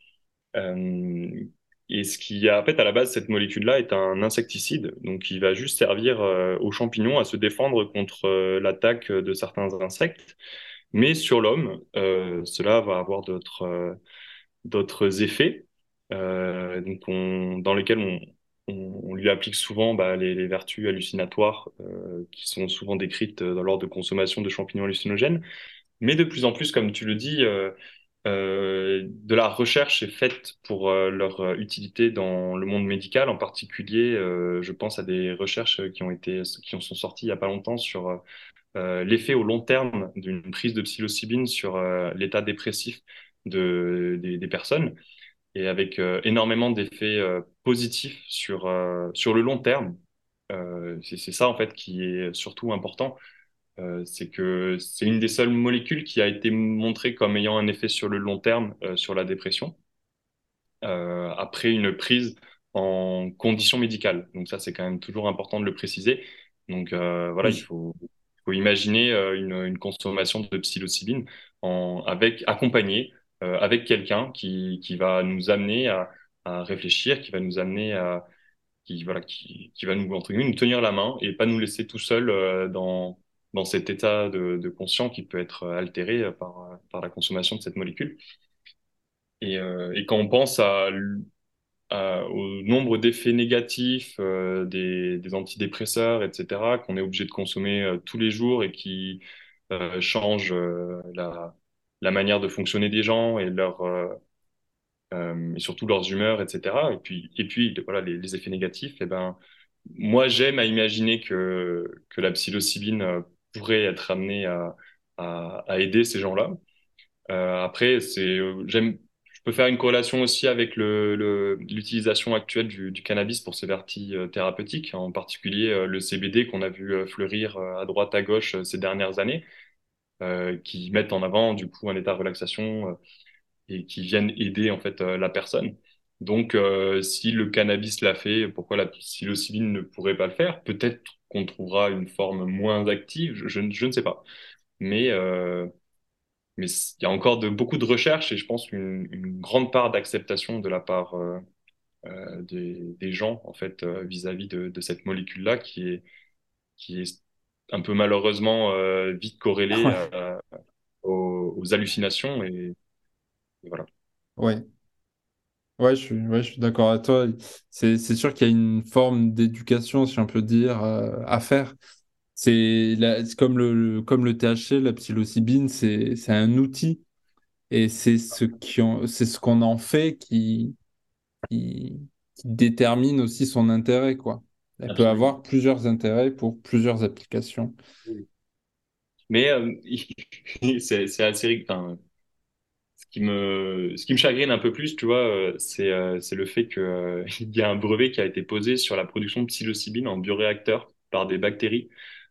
Et ce qui en fait, à la base, cette molécule-là est un insecticide, donc il va juste servir aux champignons à se défendre contre l'attaque de certains insectes. Mais sur l'homme, euh, cela va avoir d'autres d'autres effets, donc on, dans lesquels on, on, lui applique souvent bah, les, vertus hallucinatoires qui sont souvent décrites dans l'ordre de consommation de champignons hallucinogènes. Mais de plus en plus, comme tu le dis, euh, de la recherche est faite pour euh, leur euh, utilité dans le monde médical. En particulier, je pense à des recherches qui ont été, qui sont sorties il y a pas longtemps sur l'effet au long terme d'une prise de psilocybine sur l'état dépressif de, des, des, personnes et avec énormément d'effets positifs sur, sur le long terme. c'est ça en fait qui est surtout important euh, c'est que c'est une des seules molécules qui a été montrée comme ayant un effet sur le long terme euh, sur la dépression euh, après une prise en conditions médicales. Donc ça, c'est quand même toujours important de le préciser. Donc voilà, il faut, faut imaginer une, une, consommation de psilocybine accompagnée avec quelqu'un qui, va nous amener à, réfléchir, qui va nous amener à qui voilà qui, va entre nous tenir la main et pas nous laisser tout seul dans dans cet état de, de, conscience qui peut être altéré par, la consommation de cette molécule. Euh, et quand on pense à, à au nombre d'effets négatifs euh, des, des, antidépresseurs, etc., qu'on est obligé de consommer euh, tous les jours et qui euh, changent euh, la, la manière de fonctionner des gens et leur euh, et surtout leurs humeurs, etc. Et puis, et puis voilà, les, effets négatifs, et eh ben, moi, j'aime à imaginer que, que la psilocybine euh, pourrait être amenée à, à, à aider ces gens-là. Euh, après, c'est, j'aime, je peux faire une corrélation aussi avec l'utilisation actuelle du, cannabis pour ses vertus euh, thérapeutiques, en particulier euh, le CBD qu'on a vu fleurir à droite à gauche ces dernières années, qui mettent en avant du coup un état de relaxation et qui viennent aider en fait euh, la personne. Donc, euh, si le cannabis l'a fait, pourquoi la psilocybine ne pourrait pas le faire Peut-être qu'on trouvera une forme moins active, je, ne sais pas. Mais euh, mais il y a encore de, beaucoup de recherches et je pense une, une grande part d'acceptation de la part euh, euh des, des, gens en fait vis-à-vis de, de, cette molécule là qui est qui est un peu malheureusement euh, vite corrélée aux, aux, hallucinations et voilà. Ouais. Ouais, je suis, ouais, je suis d'accord avec toi. C'est, sûr qu'il y a une forme d'éducation, si on peut dire, euh, à faire. C'est, comme le, comme le THC, la psilocybine, c'est, un outil et c'est ce c'est ce qu'on en fait qui, qui, qui détermine aussi son intérêt, quoi. Elle peut avoir plusieurs intérêts pour plusieurs applications. Mais euh, c'est, assez, enfin, qui me, ce qui me chagrine un peu plus, tu vois, euh, c'est euh, c'est le fait qu'il euh, y a un brevet qui a été posé sur la production de psilocybine en bioréacteur par des bactéries.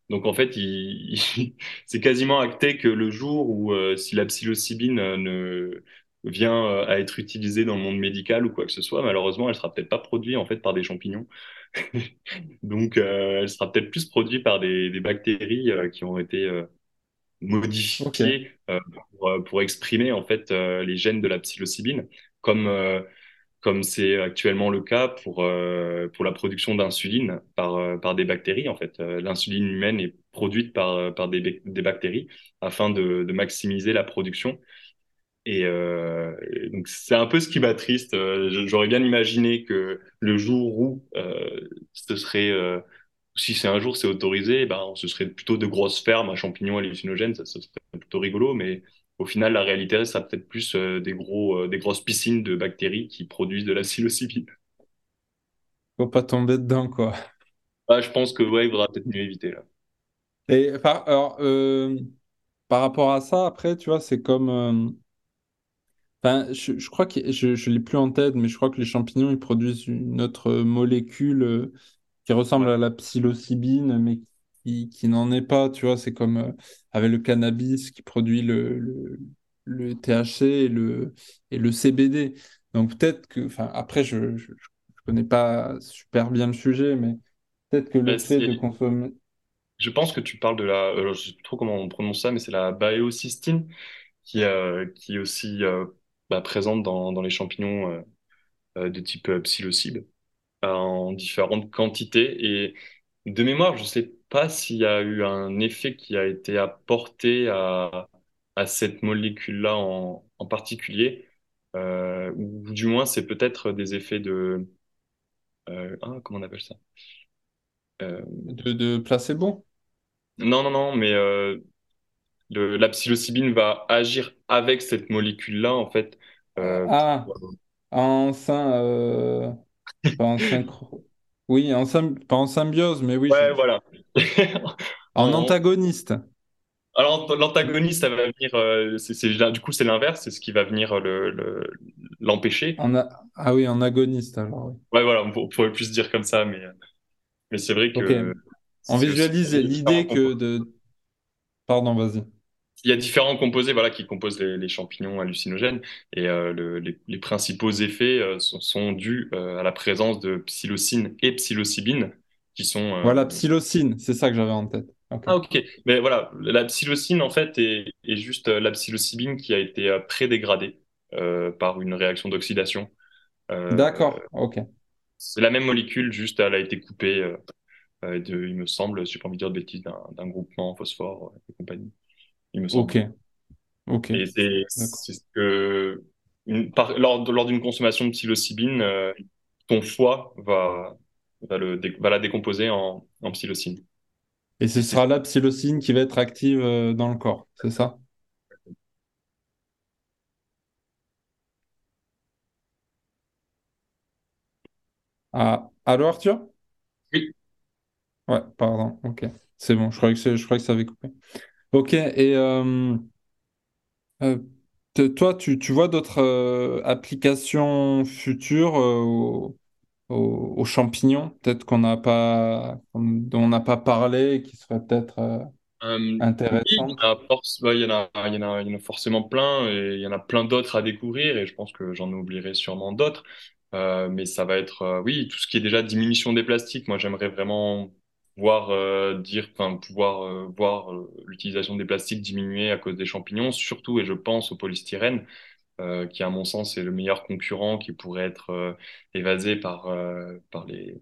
Donc en fait, il, c'est quasiment acté que le jour où si la psilocybine ne vient à être utilisée dans le monde médical ou quoi que ce soit, malheureusement, elle sera peut-être pas produite en fait par des champignons. Donc elle sera peut-être plus produite par des, des bactéries qui ont été modifié euh, pour, euh, pour, exprimer en fait euh, les gènes de la psilocybine, comme comme c'est actuellement le cas pour pour la production d'insuline par par des bactéries en fait. L'insuline humaine est produite par par des, des bactéries afin de, de maximiser la production. Et, euh, donc c'est un peu ce qui m'attriste. J'aurais bien imaginé que le jour où euh, ce serait si c'est un jour c'est autorisé, ben, ce serait plutôt de grosses fermes à champignons hallucinogènes, ça, ça serait plutôt rigolo, mais au final, la réalité, ça peut-être plus euh, des, gros, euh, des grosses piscines de bactéries qui produisent de la psilocybine. Faut pas tomber dedans, quoi. Ah, je pense que ouais, il faudra peut-être mieux éviter là. Et par, alors, euh, par rapport à ça, après, tu vois, c'est comme. Je, je, crois que je ne l'ai plus en tête, mais je crois que les champignons, ils produisent une autre molécule qui ressemble à la psilocybine, mais qui, qui n'en est pas, tu vois. C'est comme euh, avec le cannabis qui produit le, le, le, THC et le, et le CBD. Donc peut-être que, enfin, après, je ne connais pas super bien le sujet, mais peut-être que le bah, fait de consommer. Je pense que tu parles de la, je sais plus trop comment on prononce ça, mais c'est la baéocystine qui, euh, qui est aussi euh, bah, présente dans, dans les champignons euh, de type psilocybe en différentes quantités. Et de mémoire, je ne sais pas s'il y a eu un effet qui a été apporté à, à cette molécule-là en, en, particulier, euh, ou du moins c'est peut-être des effets de... Euh, ah, comment on appelle ça? Euh, de, de placebo? Non, non, non, mais le, la psilocybine va agir avec cette molécule-là, en fait. Ah, en. Pas en synchro. Oui, en pas en symbiose, mais oui. Ouais, voilà. en antagoniste. Alors, l'antagoniste, ça va venir. Euh, du coup, c'est l'inverse, c'est ce qui va venir le, l'empêcher. Ah oui, en agoniste, alors. Oui. Ouais, voilà, on, pourrait plus dire comme ça, mais, mais c'est vrai que. On visualise l'idée que de. Pardon, vas-y il y a différents composés voilà, qui composent les, les champignons hallucinogènes et euh, le, les, les, principaux effets euh, sont, sont, dus euh, à la présence de psilocine et psilocybine qui sont... Voilà, psilocine, c'est ça que j'avais en tête. Okay. Ah ok, mais voilà, la psilocine en fait est, est juste la psilocybine qui a été prédégradée par une réaction d'oxydation. D'accord, ok. C'est la même molécule, juste elle a été coupée de, il me semble, je n'ai pas envie de dire de bêtises, d'un groupement phosphore et compagnie il me semble. Ok. Que, lors, lors d'une consommation de psilocybine, euh, ton foie va, la décomposer en, en psilocine. Et ce sera la psilocine qui va être active euh, dans le corps, c'est ça? Ah, Allô Arthur? Oui. Ouais, pardon, ok. C'est bon, je croyais que, je crois que ça avait coupé. Ok, et euh, euh, te- toi, tu, tu vois d'autres euh, applications futures euh, aux, aux- aux champignons, peut-être qu'on n'a pas, dont on n'a pas parlé, et qui seraient peut-être euh, Euh, oui, il y intéressantes? en a, force- il y en a, il y en a, il y en a forcément plein et il y en a plein d'autres à découvrir et je pense que j'en oublierai sûrement d'autres. Euh, mais ça va être, euh, oui, tout ce qui est déjà diminution des plastiques. Moi, j'aimerais vraiment voir, euh, dire, enfin, pouvoir euh, voir euh, l'utilisation des plastiques diminuer à cause des champignons, surtout, et je pense au polystyrène, qui, à mon sens, est le meilleur concurrent qui pourrait être évasé par, par les,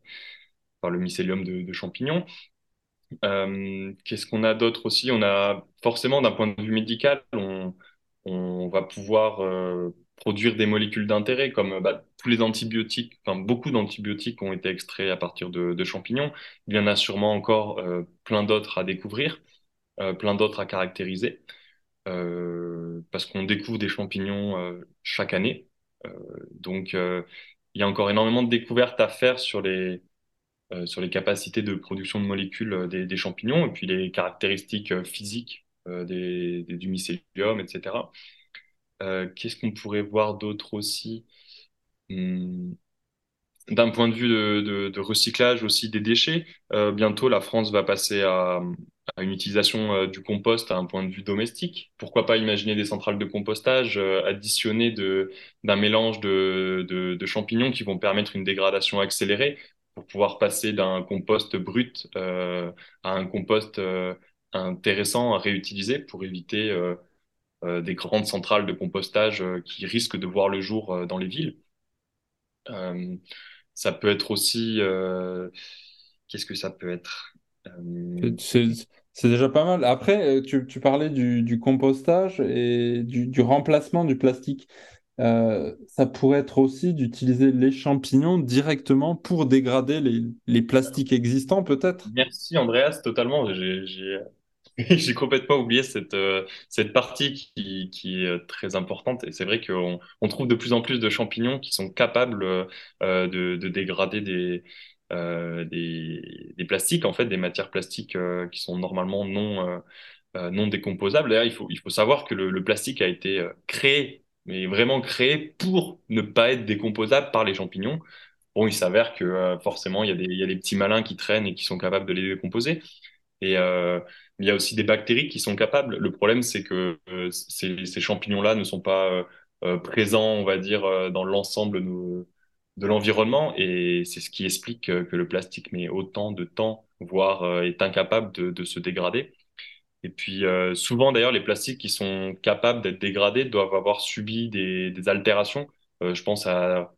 par le mycélium de, de champignons. Qu'est-ce qu'on a d'autre aussi? On a forcément, d'un point de vue médical, on, on va pouvoir produire des molécules d'intérêt, comme bah, tous les antibiotiques, enfin beaucoup d'antibiotiques ont été extraits à partir de, champignons. Il y en a sûrement encore euh, plein d'autres à découvrir, euh, plein d'autres à caractériser, euh, parce qu'on découvre des champignons chaque année. Donc, il y a encore énormément de découvertes à faire sur les sur les capacités de production de molécules des, champignons et puis les caractéristiques physiques des, des- du mycélium, etc. Euh, qu'est-ce qu'on pourrait voir d'autre aussi? Hmm, d'un point de vue de, recyclage aussi des déchets, euh, bientôt la France va passer à, une utilisation euh, du compost à un point de vue domestique. Pourquoi pas imaginer des centrales de compostage additionnées d'un mélange de, de, champignons qui vont permettre une dégradation accélérée pour pouvoir passer d'un compost brut à un compost intéressant à réutiliser pour éviter des grandes centrales de compostage euh, qui risquent de voir le jour euh, dans les villes. Euh, ça peut être aussi, euh, qu'est-ce que ça peut être? Euh, C'est déjà pas mal. Après, euh, tu, tu parlais du, du compostage et du, du remplacement du plastique. Euh, ça pourrait être aussi d'utiliser les champignons directement pour dégrader les, les plastiques existants, peut-être? merci Andreas, totalement. J'ai, j'ai, complètement oublié cette, euh, cette partie qui, qui est très importante. Et c'est vrai qu'on on trouve de plus en plus de champignons qui sont capables euh, de, de dégrader des, euh, des, des plastiques, en fait, des matières plastiques qui sont normalement non, non décomposables. D'ailleurs, il faut, il faut savoir que le, le plastique a été créé, mais vraiment créé pour ne pas être décomposable par les champignons. Bon, il s'avère que forcément, il y il y a des petits malins qui traînent et qui sont capables de les décomposer. Et euh, il y a aussi des bactéries qui sont capables. Le problème, c'est que euh, ces, champignons-là ne sont pas euh, présents, on va dire, dans l'ensemble de, l'environnement. Et c'est ce qui explique que le plastique met autant de temps, voire est incapable de, se dégrader. Et puis souvent d'ailleurs, les plastiques qui sont capables d'être dégradés doivent avoir subi des, altérations. Je pense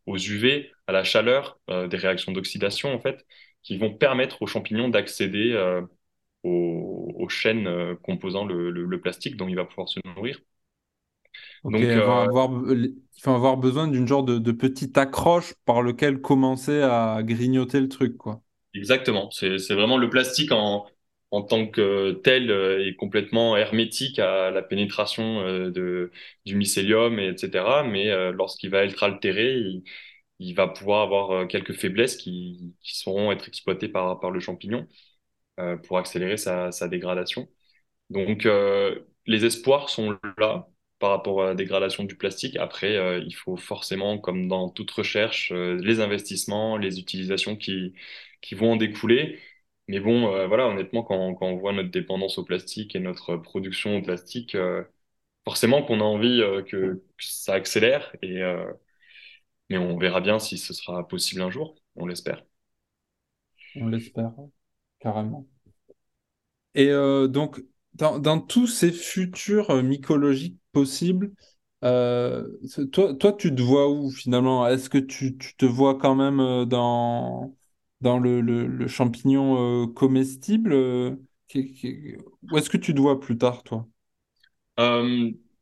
aux UV, à la chaleur, des réactions d'oxydation en fait, qui vont permettre aux champignons d'accéder aux, aux chaînes euh, composant le, le, le plastique dont il va pouvoir se nourrir. Donc euh, avoir, ils vont avoir besoin d'une genre de, de petite accroche par lequel commencer à grignoter le truc, quoi. exactement, c'est vraiment le plastique en en tant que tel euh, est complètement hermétique à la pénétration euh, de du mycélium et etc. Mais euh, lorsqu'il va être altéré, il, il va pouvoir avoir euh, quelques faiblesses qui, qui sauront être exploitées par, par le champignon euh, pour accélérer sa, dégradation. Donc, euh, les espoirs sont là par rapport à la dégradation du plastique. Après, euh, il faut forcément, comme dans toute recherche, euh, les investissements, les utilisations qui, vont en découler. Mais bon, euh, voilà, honnêtement, quand, on voit notre dépendance au plastique et notre production au plastique, euh, forcément qu'on a envie euh, que, ça accélère. Et, euh, mais on verra bien si ce sera possible un jour, on l'espère. On l'espère, carrément. Et euh, donc, dans, tous ces futurs euh, mycologiques possibles, euh, toi, toi, tu te vois où finalement? Est-ce que tu, tu te vois quand même dans, dans le, le- champignon comestible? Ou est-ce que tu te vois plus tard, toi?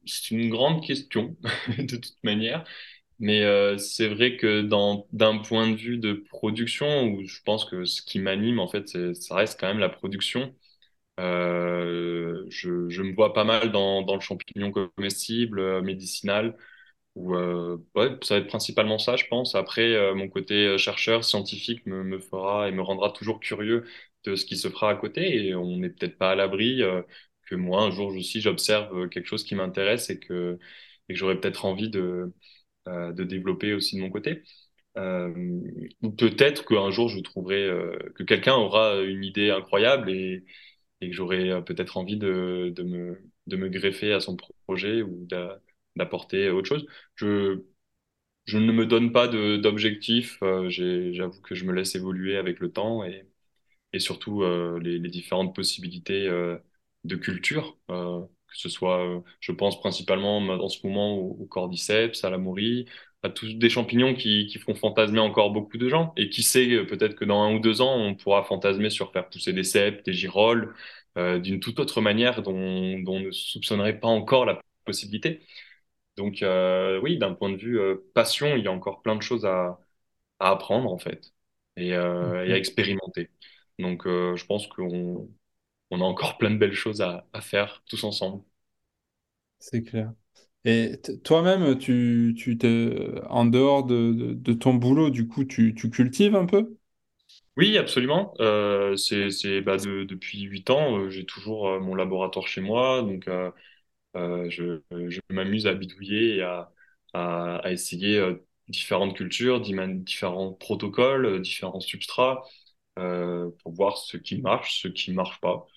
C'est une grande question, de toute manière. Mais euh, c'est vrai que d'un point de vue de production, où je pense que ce qui m'anime en fait, ça reste quand même la production. Euh, je, je me vois pas mal dans, dans le champignon comestible, euh, médicinal, ouais, ça va être principalement ça, je pense. Après, mon côté chercheur, scientifique me, me fera et me rendra toujours curieux de ce qui se fera à côté. Et on n'est peut-être pas à l'abri que moi, un jour aussi, j'observe quelque chose qui m'intéresse et que, et que j'aurais peut-être envie de, de développer aussi de mon côté. Euh, peut-être qu'un jour, je trouverai euh, que quelqu'un aura une idée incroyable et, que j'aurai euh, peut-être envie de, de me, greffer à son projet ou d'a- d'apporter autre chose. Je, je ne me donne pas de, d'objectif. euh, j'ai- j'avoue que je me laisse évoluer avec le temps et, et surtout euh, les, différentes possibilités euh, de culture, euh, que ce soit, euh, je pense principalement en ce moment au, au cordyceps, à la maurie, à tous des champignons qui, qui font fantasmer encore beaucoup de gens. Et qui sait, euh, peut-être que dans un ou deux ans, on pourra fantasmer sur faire pousser des cèpes, des girolles, euh, d'une toute autre manière dont, dont on ne soupçonnerait pas encore la possibilité. Donc euh, oui, d'un point de vue euh, passion, il y a encore plein de choses à, à apprendre en fait et, et à expérimenter. Donc je pense qu'on on a encore plein de belles choses à, à faire tous ensemble. c'est clair. Et toi-même, tu, tu te, en dehors de, de, de ton boulot, du coup, tu, tu cultives un peu? Oui, absolument. Euh, c'est, c'est, bah, de- depuis huit ans, euh, j'ai toujours euh, mon laboratoire chez moi, donc je, je m'amuse à bidouiller et à, à, à essayer différentes cultures, différents protocoles, différents substrats, pour voir ce qui marche, ce qui marche pas.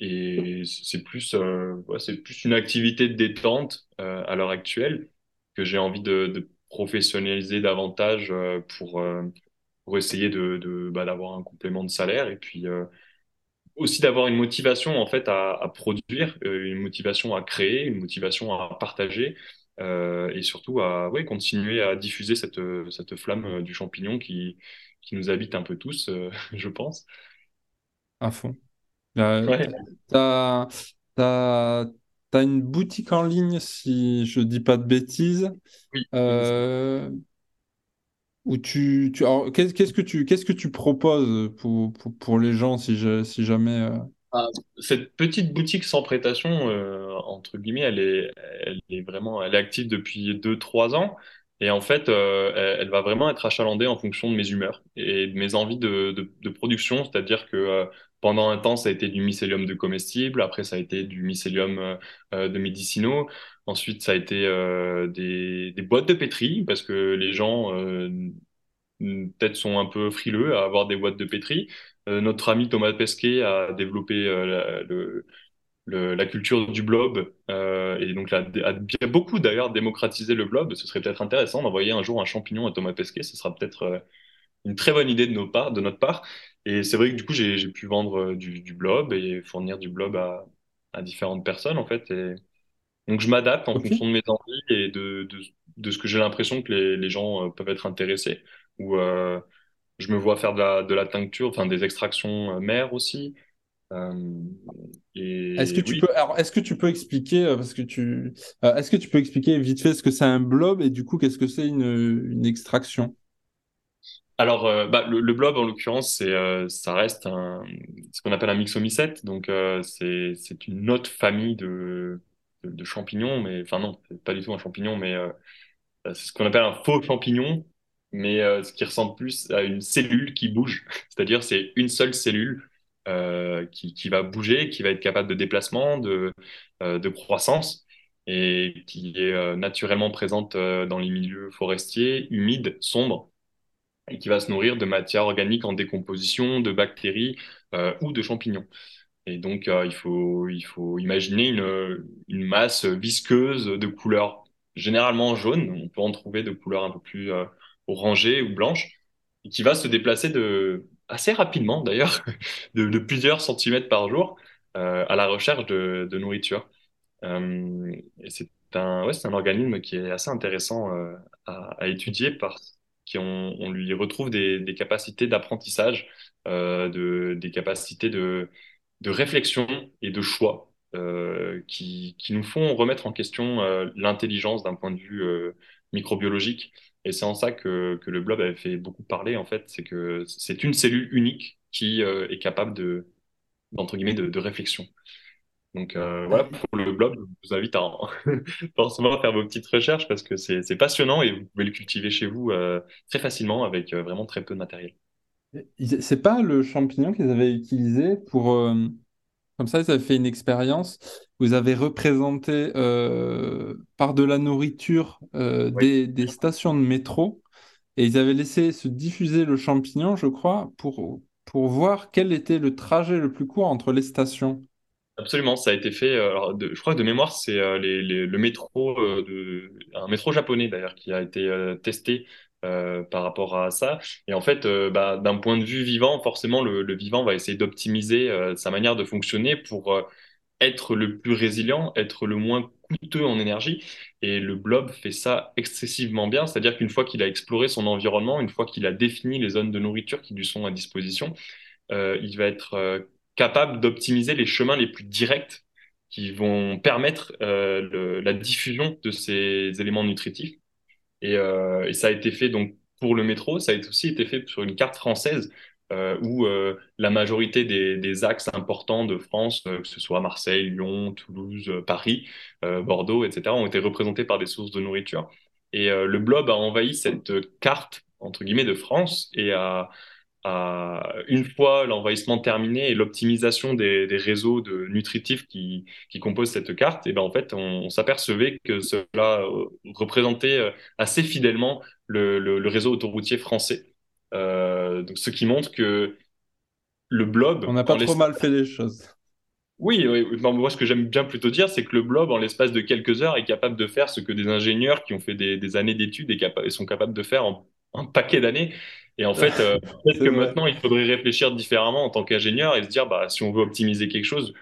Et c'est plus, euh, c'est plus une activité de détente euh, à l'heure actuelle que j'ai envie de, professionnaliser davantage euh, pour, pour essayer de, bah, d'avoir un complément de salaire et puis aussi d'avoir une motivation en fait à, produire, une motivation à créer, une motivation à partager et surtout à ouais, continuer à diffuser cette, cette flamme du champignon qui, qui nous habite un peu tous, je pense. À fond. Euh, Ouais, t'as, t'as, t'as une boutique en ligne, si je dis pas de bêtises, oui, euh, où tu, tu qu'est-ce qu'est-ce que tu, qu'est-ce que tu proposes pour, pour, pour les gens si, je- si jamais... euh, Ah, Cette petite boutique sans prétention, euh, entre guillemets, elle est, elle est vraiment, elle est active depuis deux, trois ans. Et en fait, euh, elle, elle va vraiment être achalandée en fonction de mes humeurs et de mes envies de, de, de production. C'est-à-dire que euh, pendant un temps, ça a été du mycélium de comestible. Après, ça a été du mycélium euh, euh, de médicinaux. Ensuite, ça a été euh, des, boîtes de pétri parce que les gens euh, peut-être sont un peu frileux à avoir des boîtes de pétri. Notre ami Thomas Pesquet a développé la, culture du blob et donc a, a beaucoup d'ailleurs démocratisé le blob. Ce serait peut-être intéressant d'envoyer un jour un champignon à Thomas Pesquet. Ce sera peut-être une très bonne idée de, nos parts, de notre part. Et c'est vrai que du coup, j'ai pu vendre euh, du, du blob et fournir du blob à, à différentes personnes en fait. Et donc je m'adapte en fonction de mes envies et de, de, de ce que j'ai l'impression que les, les gens euh, peuvent être intéressés. Ou euh, je me vois faire de la, de la tincture, enfin des extractions mères aussi. Euh, Est-ce que tu peux, alors, est-ce que tu peux expliquer, parce que tu, euh, est-ce que tu peux expliquer vite fait ce que c'est un blob et du coup, qu'est-ce que c'est une, une extraction? Alors euh, bah, le, blob en l'occurrence, euh, ça reste ce qu'on appelle un myxomycète. Donc euh, c'est, une autre famille de, champignons, mais enfin non, pas du tout un champignon, mais c'est ce qu'on appelle un faux champignon, mais ce qui ressemble plus à une cellule qui bouge. C'est-à-dire c'est une seule cellule qui, va bouger, qui va être capable de déplacement, de, de croissance, et qui est naturellement présente dans les milieux forestiers, humides, sombres, et qui va se nourrir de matière organique en décomposition, de bactéries euh, ou de champignons. Et donc, euh, il faut, imaginer une, masse visqueuse de couleur généralement jaune. On peut en trouver de couleurs un peu plus euh, orangées ou blanches, et qui va se déplacer de, assez rapidement d'ailleurs, de, plusieurs centimètres par jour, euh, à la recherche de, de nourriture. C'est un, organisme qui est assez intéressant à, à étudier parce on lui retrouve des, capacités d'apprentissage, euh, de, des capacités de, réflexion et de choix euh, qui, nous font remettre en question euh, l'intelligence d'un point de vue microbiologique. Et c'est en ça que, le blob avait fait beaucoup parler, en fait, c'est que c'est une cellule unique qui est capable de, de, de réflexion. Donc euh, voilà, pour le blob, je vous invite à en- forcément faire vos petites recherches parce que c'est passionnant et vous pouvez le cultiver chez vous euh, très facilement avec euh, vraiment très peu de matériel. C'est pas le champignon qu'ils avaient utilisé pour... Comme ça, ils avaient fait une expérience. Vous avez représenté par de la nourriture Oui. des, des stations de métro et ils avaient laissé se diffuser le champignon, je crois, pour, pour voir quel était le trajet le plus court entre les stations. Absolument, ça a été fait. euh, je crois que de mémoire, c'est euh, le métro, euh, un métro japonais d'ailleurs, qui a été euh, testé par rapport à ça. Et en fait, bah, d'un point de vue vivant, forcément, le, le vivant va essayer d'optimiser sa manière de fonctionner pour être le plus résilient, être le moins coûteux en énergie. Et le blob fait ça excessivement bien, c'est-à-dire qu'une fois qu'il a exploré son environnement, une fois qu'il a défini les zones de nourriture qui lui sont à disposition, il va être capable d'optimiser les chemins les plus directs qui vont permettre euh, la diffusion de ces éléments nutritifs. Et, euh, et ça a été fait donc pour le métro, ça a aussi été fait sur une carte française euh, où la majorité des, des axes importants de France, que ce soit Marseille, Lyon, Toulouse, Paris, Bordeaux, etc., ont été représentés par des sources de nourriture. Et le blob a envahi cette carte, entre guillemets, de France et a, une fois l'envahissement terminé et l'optimisation des, des réseaux de nutritifs qui, qui composent cette carte, et ben en fait, on, on s'apercevait que cela euh, représentait euh, assez fidèlement le, le, le réseau autoroutier français. Euh, donc, ce qui montre que le On blob, n'a en pas trop mal fait les choses. oui, oui, moi, ce que j'aime bien plutôt dire, c'est que le blob, en l'espace de quelques heures, est capable de faire ce que des ingénieurs qui ont fait des, des années d'études et sont capables de faire en un paquet d'années. Et en fait, euh, peut-être que vrai. maintenant, il faudrait réfléchir différemment en tant qu'ingénieur et se dire, bah, si on veut optimiser quelque chose,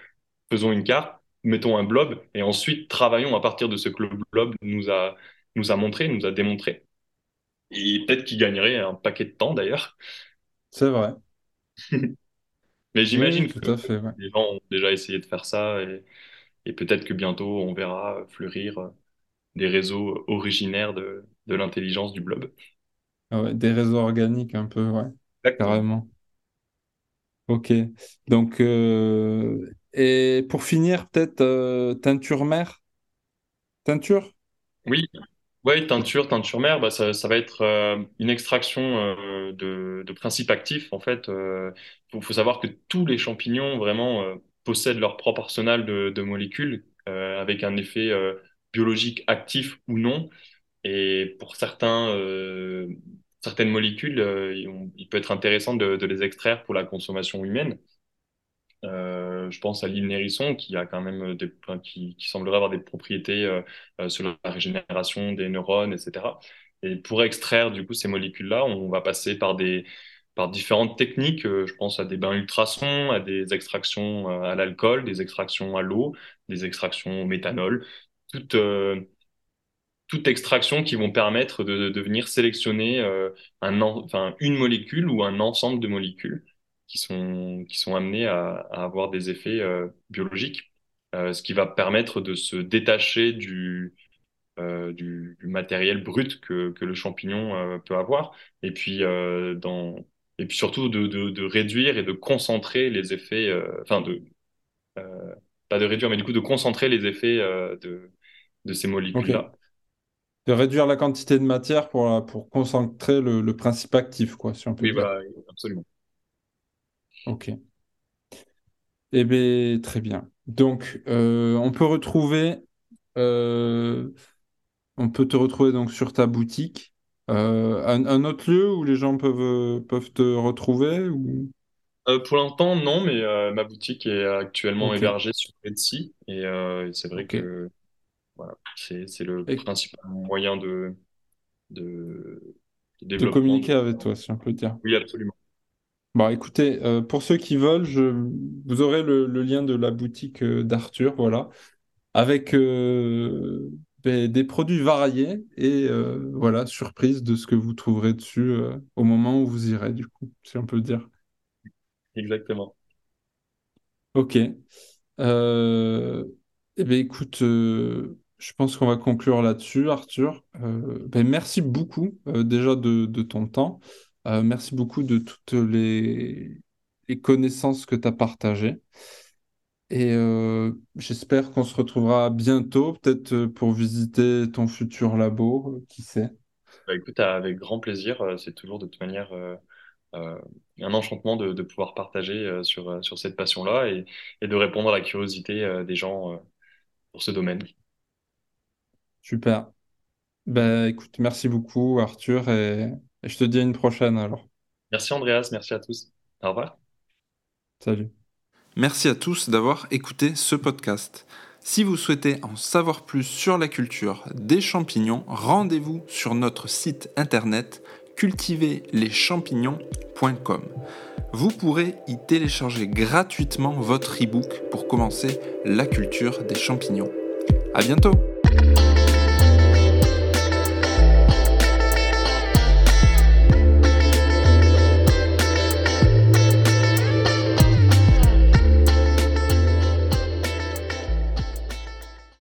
faisons une carte, mettons un blob, et ensuite travaillons à partir de ce que le blob nous a, nous a montré, nous a démontré. Et peut-être qu'il gagnerait un paquet de temps d'ailleurs. C'est vrai. Mais oui, j'imagine que à fait. ouais. les gens ont déjà essayé de faire ça et, et peut-être que bientôt on verra fleurir des réseaux originaires de, de l'intelligence du blob. Ah ouais, des réseaux organiques un peu, ouais, Exactement. carrément. Ok. Donc, euh, et pour finir, peut-être euh, teinture mère? Teinture? Oui, ouais, teinture, teinture mère, bah, ça, ça va être euh, une extraction euh, de, de principes actifs. En fait, il faut, faut savoir que tous les champignons vraiment euh, possèdent leur propre arsenal de, de molécules euh, avec un effet euh, biologique actif ou non. Et pour euh, certaines molécules, euh, il, peut être intéressant de, les extraire pour la consommation humaine. Euh, je pense à l'île Nérisson qui a quand même qui, semblerait avoir des propriétés sur la régénération des neurones, etc. Et pour extraire du coup ces molécules-là, on va passer par des par différentes techniques. Je pense à des bains ultrasons, à des extractions à l'alcool, des extractions à l'eau, des extractions au méthanol. Toutes, toute extraction qui vont permettre de, de venir sélectionner euh, un, enfin, une molécule ou un ensemble de molécules qui sont, qui sont amenées à, à avoir des effets euh, biologiques, euh, ce qui va permettre de se détacher du, du, du matériel brut que, que le champignon peut avoir, et puis, dans, et puis surtout de, de, de réduire et de concentrer les effets, enfin de, pas de réduire, mais du coup de concentrer les effets de, de ces molécules-là. De réduire la quantité de matière pour, pour concentrer le, le principe actif, quoi, si on peut Oui, dire. voilà, absolument. Ok. Eh bien, très bien. Donc, euh, on peut retrouver, euh, on peut te retrouver donc sur ta boutique. Euh, un, un autre lieu où les gens peuvent, peuvent te retrouver ou... Pour l'instant, non, mais ma boutique est actuellement hébergée sur Etsy et c'est vrai que voilà, c'est le Et principal moyen de, de, de de développement. De... communiquer avec toi, si on peut dire. Oui, absolument. Bon, écoutez, euh, pour ceux qui veulent, je, vous aurez le, le lien de la boutique euh, d'Arthur, voilà, avec euh, des, des produits variés et voilà, surprise de ce que vous trouverez dessus au moment où vous irez, du coup, si on peut le dire. Exactement. Ok. Eh bien, écoute, je pense qu'on va conclure là-dessus, Arthur. Euh, ben, merci beaucoup euh, déjà de, ton temps. Euh, merci beaucoup de toutes les, connaissances que tu as partagées. Et j'espère qu'on se retrouvera bientôt, peut-être pour visiter ton futur labo, qui sait. Bah, écoute, avec grand plaisir. C'est toujours de toute manière un enchantement de, pouvoir partager sur, cette passion-là et, de répondre à la curiosité des gens pour ce domaine. Super. Ben, écoute, merci beaucoup, Arthur, et, et je te dis à une prochaine alors. Merci Andreas, merci à tous. Au revoir. Salut. Merci à tous d'avoir écouté ce podcast. Si vous souhaitez en savoir plus sur la culture des champignons, rendez-vous sur notre site internet cultiverleschampignons.com. Vous pourrez y télécharger gratuitement votre e-book pour commencer la culture des champignons. À bientôt!